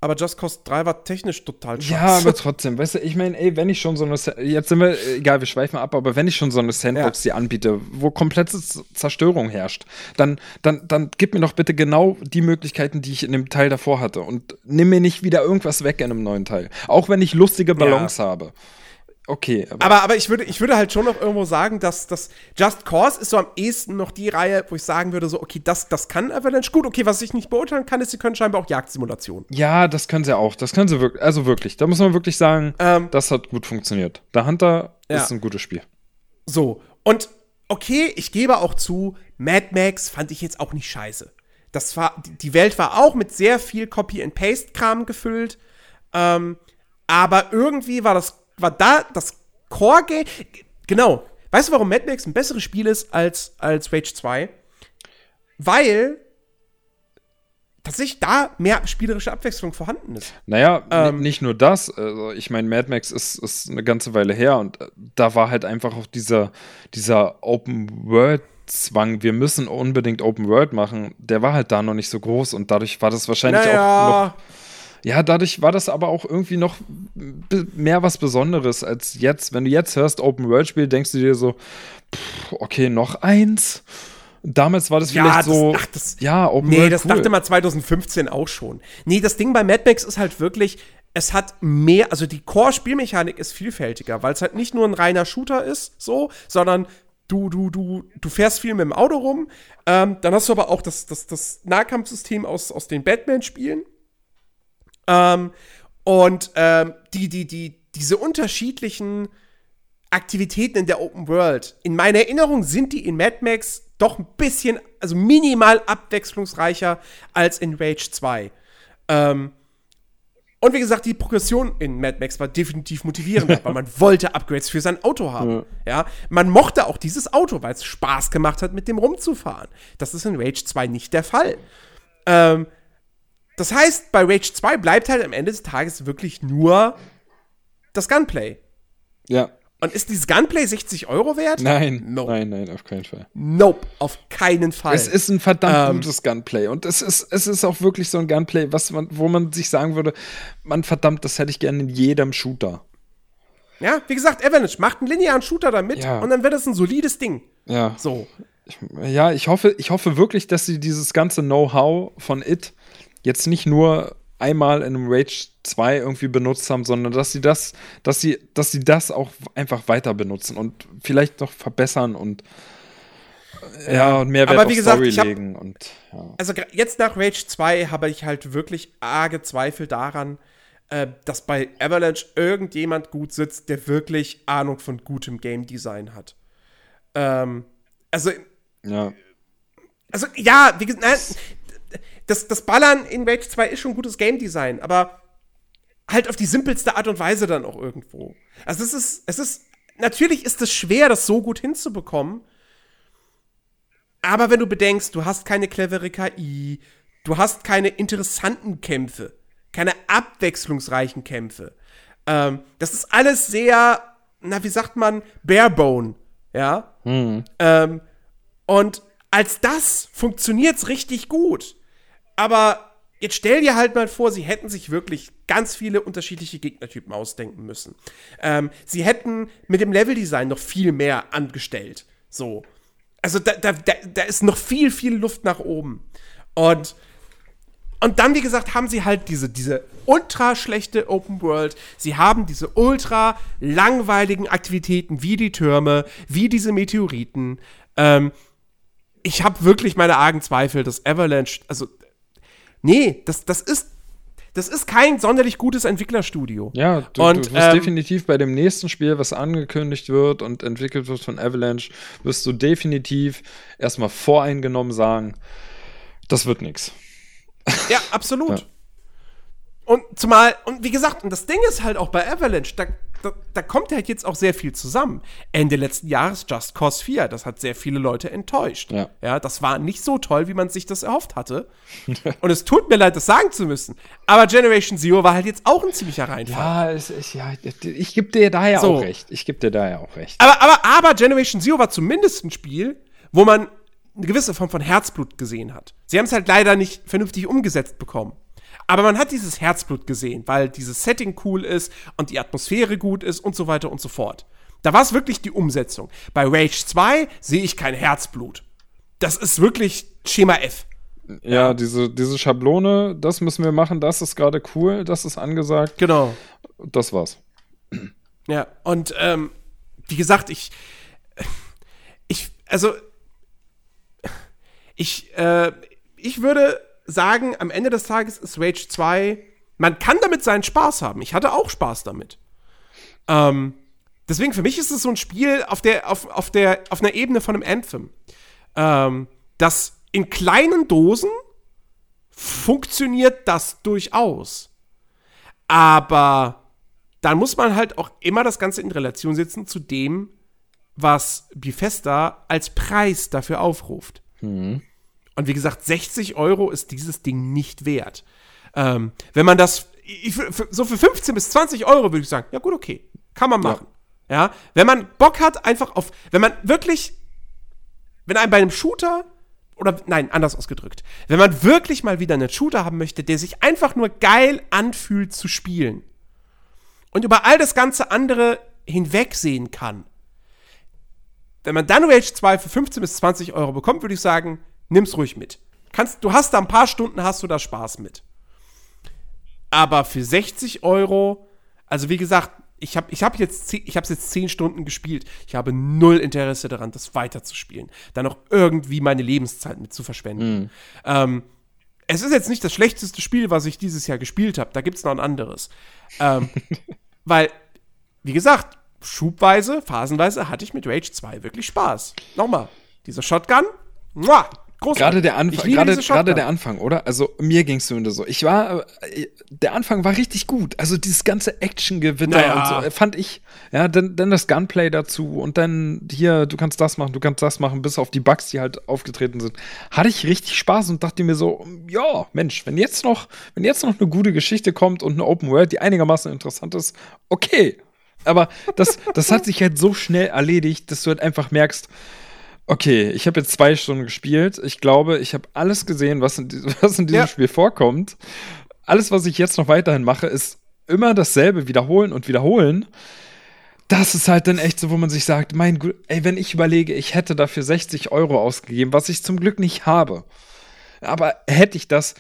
Aber Just Cause 3 war technisch total scheiße. Ja, aber trotzdem, weißt du, ich meine, ey, wenn ich schon so eine, jetzt sind wir, egal, wir schweifen ab, aber wenn ich schon so eine Sandbox Ja. dir anbiete, wo komplette Zerstörung herrscht, dann, dann, dann gib mir doch bitte genau die Möglichkeiten, die ich in dem Teil davor hatte und nimm mir nicht wieder irgendwas weg in einem neuen Teil. Auch wenn ich lustige Ballons habe. Okay, aber, Aber, aber ich, würde, ich würde halt schon noch irgendwo sagen, dass das Just Cause ist so am ehesten noch die Reihe, wo ich sagen würde, so, okay, das, das kann Avalanche gut. Okay, was ich nicht beurteilen kann, ist, sie können scheinbar auch Jagdsimulationen. ja, das können sie auch. Das können sie wirklich, also wirklich, da muss man wirklich sagen, Ähm, das hat gut funktioniert. Der Hunter Ja. ist ein gutes Spiel. So, und okay, ich gebe auch zu, Mad Max fand ich jetzt auch nicht scheiße. Das war, die- die Welt war auch mit sehr viel Copy-and-Paste-Kram gefüllt. Ähm, aber irgendwie war das, war da das Core-Game. Genau. Weißt du, warum Mad Max ein besseres Spiel ist als, als Rage 2? Weil tatsächlich da mehr spielerische Abwechslung vorhanden ist. Naja, Ähm, nicht nur das. Also ich meine, Mad Max ist, ist eine ganze Weile her und äh, da war halt einfach auch dieser, dieser Open-World-Zwang, wir müssen unbedingt Open World machen, der war halt da noch nicht so groß und dadurch war das wahrscheinlich auch noch. Ja, dadurch war das aber auch irgendwie noch mehr was Besonderes als jetzt. Wenn du jetzt hörst Open World-Spiel, denkst du dir so, pff, okay, noch eins. Damals war das Ja, vielleicht das- so, ach, das- ja, Open Nee, World, das cool. dachte man 2015 auch schon. Nee, das Ding bei Mad Max ist halt wirklich, es hat mehr, also die Core-Spielmechanik ist vielfältiger, weil es halt nicht nur ein reiner Shooter ist, so, sondern du, du, du, du fährst viel mit dem Auto rum. Ähm, dann hast du aber auch das, das, das Nahkampfsystem aus, aus den Batman-Spielen. Ähm, und ähm, die, die, die, diese unterschiedlichen Aktivitäten in der Open World. In meiner Erinnerung sind die in Mad Max doch ein bisschen, also minimal abwechslungsreicher als in Rage 2. Ähm, und wie gesagt, die Progression in Mad Max war definitiv motivierender, weil man wollte Upgrades für sein Auto haben. Ja. man mochte auch dieses Auto, weil es Spaß gemacht hat, mit dem rumzufahren. Das ist in Rage 2 nicht der Fall. Ähm, das heißt, bei Rage 2 bleibt halt am Ende des Tages wirklich nur das Gunplay. ja. Und ist dieses Gunplay 60 Euro wert? Nein, No. nein, nein, auf keinen Fall. Nope, auf keinen Fall. Es ist ein verdammt Ähm, gutes Gunplay und es ist, es ist auch wirklich so ein Gunplay, was man, wo man sich sagen würde, man verdammt, das hätte ich gerne in jedem Shooter. ja, wie gesagt, Avalanche macht einen linearen Shooter damit Ja. und dann wird es ein solides Ding. Ja. So. Ja, ich hoffe, ich hoffe wirklich, dass sie dieses ganze Know-how von It jetzt nicht nur einmal in einem Rage 2 irgendwie benutzt haben, sondern dass sie das, dass sie, dass sie das auch einfach weiter benutzen und vielleicht noch verbessern und ja, und mehr Wert Aber wie auf gesagt, Story hab- legen und ja. Also jetzt nach Rage 2 habe ich halt wirklich arge Zweifel daran, äh, dass bei Avalanche irgendjemand gut sitzt, der wirklich Ahnung von gutem Game Design hat. Ähm, also ja. Also, ja, wie gesagt, das, das Ballern in Rage 2 ist schon gutes Game Design, aber halt auf die simpelste Art und Weise dann auch irgendwo. Also es ist, es ist, natürlich ist es schwer, das so gut hinzubekommen. Aber wenn du bedenkst, du hast keine clevere KI, du hast keine interessanten Kämpfe, keine abwechslungsreichen Kämpfe. Ähm, das ist alles sehr, na, wie sagt man, barebone, ja. Hm. Ähm, und als das funktioniert's richtig gut. Aber jetzt stell dir halt mal vor, sie hätten sich wirklich ganz viele unterschiedliche Gegnertypen ausdenken müssen. Ähm, sie hätten mit dem Leveldesign noch viel mehr angestellt. So. Also da, da, da, ist noch viel, viel Luft nach oben. Und und dann, wie gesagt, haben sie halt diese, diese ultra schlechte Open World. Sie haben diese ultra langweiligen Aktivitäten wie die Türme, wie diese Meteoriten. Ähm, ich habe wirklich meine argen Zweifel, dass Avalanche, also, nee, das, das ist, das ist kein sonderlich gutes Entwicklerstudio. Ja, du, Und, du wirst ähm, definitiv bei dem nächsten Spiel, was angekündigt wird und entwickelt wird von Avalanche, wirst du definitiv erstmal voreingenommen sagen, das wird nichts. Ja, absolut. Ja. Und zumal, und wie gesagt, und das Ding ist halt auch bei Avalanche, da, da, da kommt halt jetzt auch sehr viel zusammen. Ende letzten Jahres Just Cause 4, das hat sehr viele Leute enttäuscht. Ja. ja das war nicht so toll, wie man sich das erhofft hatte. und es tut mir leid, das sagen zu müssen. Aber Generation Zero war halt jetzt auch ein ziemlicher Reinfall. Ja, es ist, ja ich gebe dir da ja So. auch recht. Ich gebe dir da ja auch recht. Aber, aber, aber Generation Zero war zumindest ein Spiel, wo man eine gewisse Form von Herzblut gesehen hat. Sie haben es halt leider nicht vernünftig umgesetzt bekommen. Aber man hat dieses Herzblut gesehen, weil dieses Setting cool ist und die Atmosphäre gut ist und so weiter und so fort. Da war es wirklich die Umsetzung. Bei Rage 2 sehe ich kein Herzblut. Das ist wirklich Schema F. Ja, diese, diese Schablone, das müssen wir machen, das ist gerade cool, das ist angesagt. Genau. Das war's. Ja, und ähm, wie gesagt, ich, ich, also, ich, äh, ich würde sagen, am Ende des Tages ist Rage 2, man kann damit seinen Spaß haben. Ich hatte auch Spaß damit. Ähm, deswegen, für mich ist es so ein Spiel auf der, auf, auf der, auf einer Ebene von einem Anthem. Ähm, das in kleinen Dosen funktioniert das durchaus. Aber dann muss man halt auch immer das Ganze in Relation setzen zu dem, was Bethesda als Preis dafür aufruft. Und wie gesagt, 60 Euro ist dieses Ding nicht wert. Ähm, wenn man das, ich, für, so für 15 bis 20 Euro würde ich sagen, ja gut, okay, kann man machen. Ja. wenn man Bock hat, einfach auf, wenn man wirklich, wenn einem bei einem Shooter, oder nein, anders ausgedrückt, wenn man wirklich mal wieder einen Shooter haben möchte, der sich einfach nur geil anfühlt zu spielen und über all das ganze andere hinwegsehen kann, wenn man dann Rage 2 für 15 bis 20 Euro bekommt, würde ich sagen, nimm's ruhig mit. Kannst, du hast da ein paar Stunden, hast du da Spaß mit. Aber für 60 Euro, also wie gesagt, ich habe ich hab jetzt, ich hab's jetzt 10 Stunden gespielt. Ich habe null Interesse daran, das weiterzuspielen. Dann auch irgendwie meine Lebenszeit mit zu verschwenden. Ähm, es ist jetzt nicht das schlechteste Spiel, was ich dieses Jahr gespielt habe. Da gibt's noch ein anderes. Ähm, weil, wie gesagt, schubweise, phasenweise hatte ich mit Rage 2 wirklich Spaß. Nochmal, dieser Shotgun, muah, großartig. Gerade der liebe gerade, gerade der Anfang, oder? Also mir ging es zumindest so. Ich war, äh, der Anfang war richtig gut. Also dieses ganze Action-Gewitter Naja. und so, äh, fand ich. Ja, dann, dann das Gunplay dazu und dann hier, du kannst das machen, du kannst das machen, bis auf die Bugs, die halt aufgetreten sind. Hatte ich richtig Spaß und dachte mir so, ja, Mensch, wenn jetzt noch, wenn jetzt noch eine gute Geschichte kommt und eine Open World, die einigermaßen interessant ist, okay. Aber das, das hat sich halt so schnell erledigt, dass du halt einfach merkst, Okay, ich habe jetzt zwei Stunden gespielt. Ich glaube, ich habe alles gesehen, was in, diesem- was in diesem Ja. Spiel vorkommt. Alles, was ich jetzt noch weiterhin mache, ist immer dasselbe wiederholen und wiederholen. Das ist halt dann echt so, wo man sich sagt, mein Gott, ey, wenn ich überlege, ich hätte dafür 60 Euro ausgegeben, was ich zum Glück nicht habe. Aber hätte ich das,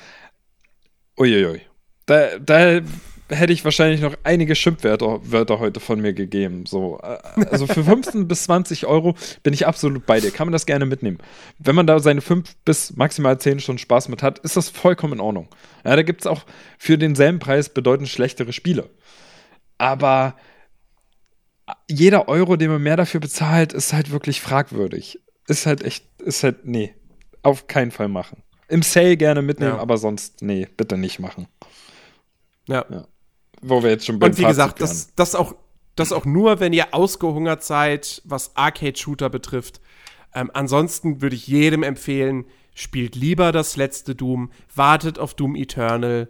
uiuiui, da, da hätte ich wahrscheinlich noch einige Schimpfwörter Wörter heute von mir gegeben. So, äh, also für 15 bis 20 Euro bin ich absolut bei dir. Kann man das gerne mitnehmen. Wenn man da seine 5 bis maximal 10 Stunden Spaß mit hat, ist das vollkommen in Ordnung. Ja, da gibt es auch für denselben Preis bedeutend schlechtere Spiele. Aber jeder Euro, den man mehr dafür bezahlt, ist halt wirklich fragwürdig. Ist halt echt, ist halt, nee, auf keinen Fall machen. Im Sale gerne mitnehmen, Ja. aber sonst, nee, bitte nicht machen. Ja. Ja. Wo wir jetzt schon beim Und wie Fazit gesagt, das, das, auch, das auch nur, wenn ihr ausgehungert seid, was Arcade-Shooter betrifft. Ähm, ansonsten würde ich jedem empfehlen, spielt lieber das letzte Doom, wartet auf Doom Eternal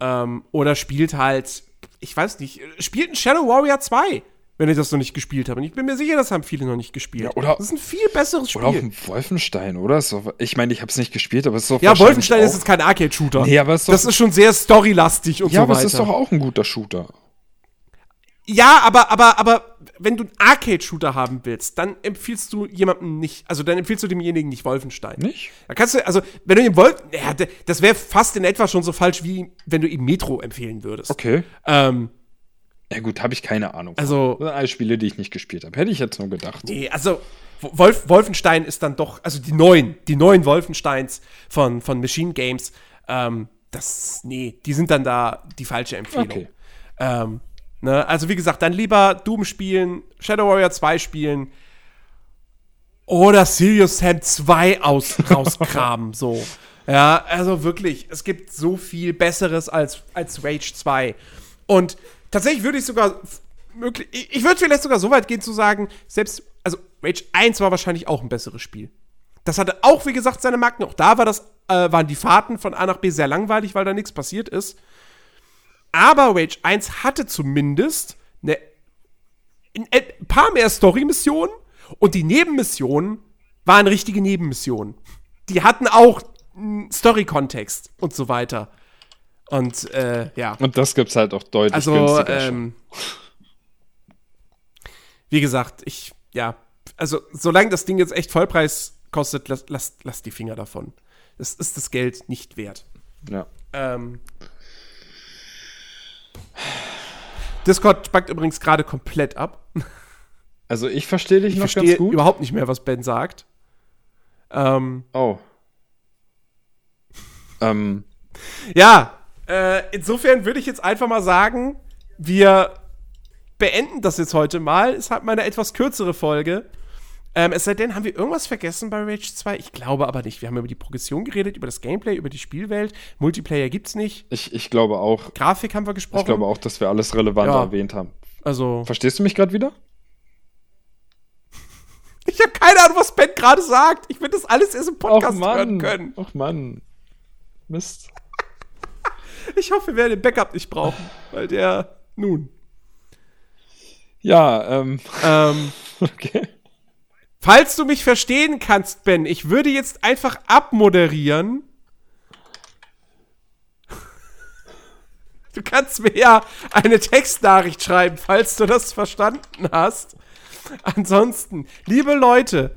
ähm, oder spielt halt, ich weiß nicht, spielt ein Shadow Warrior 2, wenn ihr das noch nicht gespielt habt. Und ich bin mir sicher, das haben viele noch nicht gespielt. Ja, oder- das ist ein viel besseres Spiel. Oder auch ein Wolfenstein, oder? Ist ich meine, ich habe es nicht gespielt, aber es ist doch ja, Wolfenstein ist auch, jetzt kein Arcade-Shooter. Nee, aber es ist doch- das ist schon sehr storylastig und Ja, so aber weiter. es ist doch auch ein guter Shooter. Ja, aber, aber, aber, wenn du einen Arcade-Shooter haben willst, dann empfiehlst du jemandem nicht, also dann empfiehlst du demjenigen nicht Wolfenstein. Nicht? Da kannst du, also, wenn du ihm Wolf, ja, das wäre fast in etwa schon so falsch, wie wenn du ihm Metro empfehlen würdest. Okay. Ähm, Ja gut, habe ich keine Ahnung. von. Also- Das sind alles Spiele, die ich nicht gespielt habe. Hätte ich jetzt nur gedacht. nee, also, Wolf, Wolfenstein ist dann doch, also die neuen, die neuen Wolfensteins von, von Machine Games, ähm, das, nee, die sind dann da die falsche Empfehlung. Okay. Ähm, ne? Also wie gesagt, dann lieber Doom spielen, Shadow Warrior 2 spielen oder Serious Sam 2 aus, rauskramen, so. Ja, also wirklich, es gibt so viel Besseres als, als Rage 2. Und tatsächlich würde ich sogar möglich, ich, würde vielleicht sogar so weit gehen zu sagen, selbst, also Rage 1 war wahrscheinlich auch ein besseres Spiel. Das hatte auch, wie gesagt, seine Marken. Auch da war das, äh, waren die Fahrten von A nach B sehr langweilig, weil da nichts passiert ist. Aber Rage 1 hatte zumindest eine, ein, paar mehr Story-Missionen und die Nebenmissionen waren richtige Nebenmissionen. Die hatten auch Story-Kontext und so weiter. Und äh, ja. Und das gibt's halt auch deutlich Also, günstiger ähm, wie gesagt, ich, ja, also solange das Ding jetzt echt Vollpreis kostet, lasst lass, lass die Finger davon. Das ist das Geld nicht wert. Ja. Ähm, Discord spackt übrigens gerade komplett ab. Also ich verstehe dich Ich noch verstehe ganz gut. überhaupt nicht mehr, was Ben sagt. Ähm, Oh. ähm, ja, äh, insofern würde ich jetzt einfach mal sagen, wir beenden das jetzt heute mal. Es hat mal eine etwas kürzere Folge. Ähm, es sei denn, haben wir irgendwas vergessen bei Rage 2? Ich glaube aber nicht. Wir haben über die Progression geredet, über das Gameplay, über die Spielwelt. Multiplayer gibt's nicht. ich, ich glaube auch. Grafik haben wir gesprochen. Ich glaube auch, dass wir alles Relevante Ja. erwähnt haben. Also, Verstehst du mich gerade wieder? ich habe keine Ahnung, was Ben gerade sagt. Ich will das alles erst im Podcast Och hören können. Och Mann. Mist. Ich hoffe, wir werden den Backup nicht brauchen, weil der nun. Ja, ähm, Ähm, okay. falls du mich verstehen kannst, Ben, ich würde jetzt einfach abmoderieren. Du kannst mir ja eine Textnachricht schreiben, falls du das verstanden hast. Ansonsten, liebe Leute,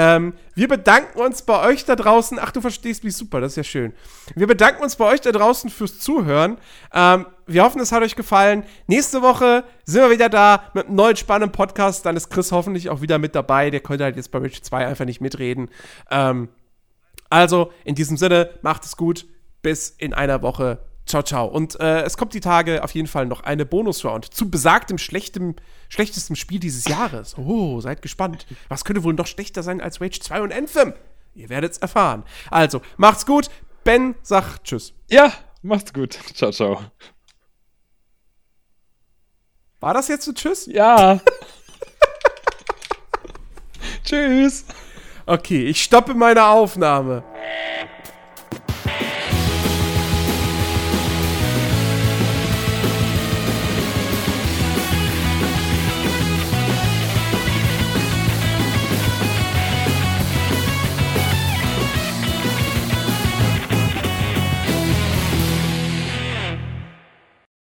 ähm, wir bedanken uns bei euch da draußen. Ach, du verstehst mich super, das ist ja schön. Wir bedanken uns bei euch da draußen fürs Zuhören. Ähm, wir hoffen, es hat euch gefallen. Nächste Woche sind wir wieder da mit einem neuen spannenden Podcast. Dann ist Chris hoffentlich auch wieder mit dabei. Der konnte halt jetzt bei Rich 2 einfach nicht mitreden. Ähm, also, in diesem Sinne, macht es gut. Bis in einer Woche. Ciao, ciao. Und äh, es kommt die Tage auf jeden Fall noch eine Bonus-Round zu besagtem schlechtem, schlechtesten Spiel dieses Jahres. Oh, seid gespannt. Was könnte wohl noch schlechter sein als Rage 2 und Anthem? Ihr werdet es erfahren. Also, macht's gut. Ben sagt Tschüss. Ja, macht's gut. Ciao, ciao. War das jetzt ein Tschüss? Ja. Tschüss. Okay, ich stoppe meine Aufnahme.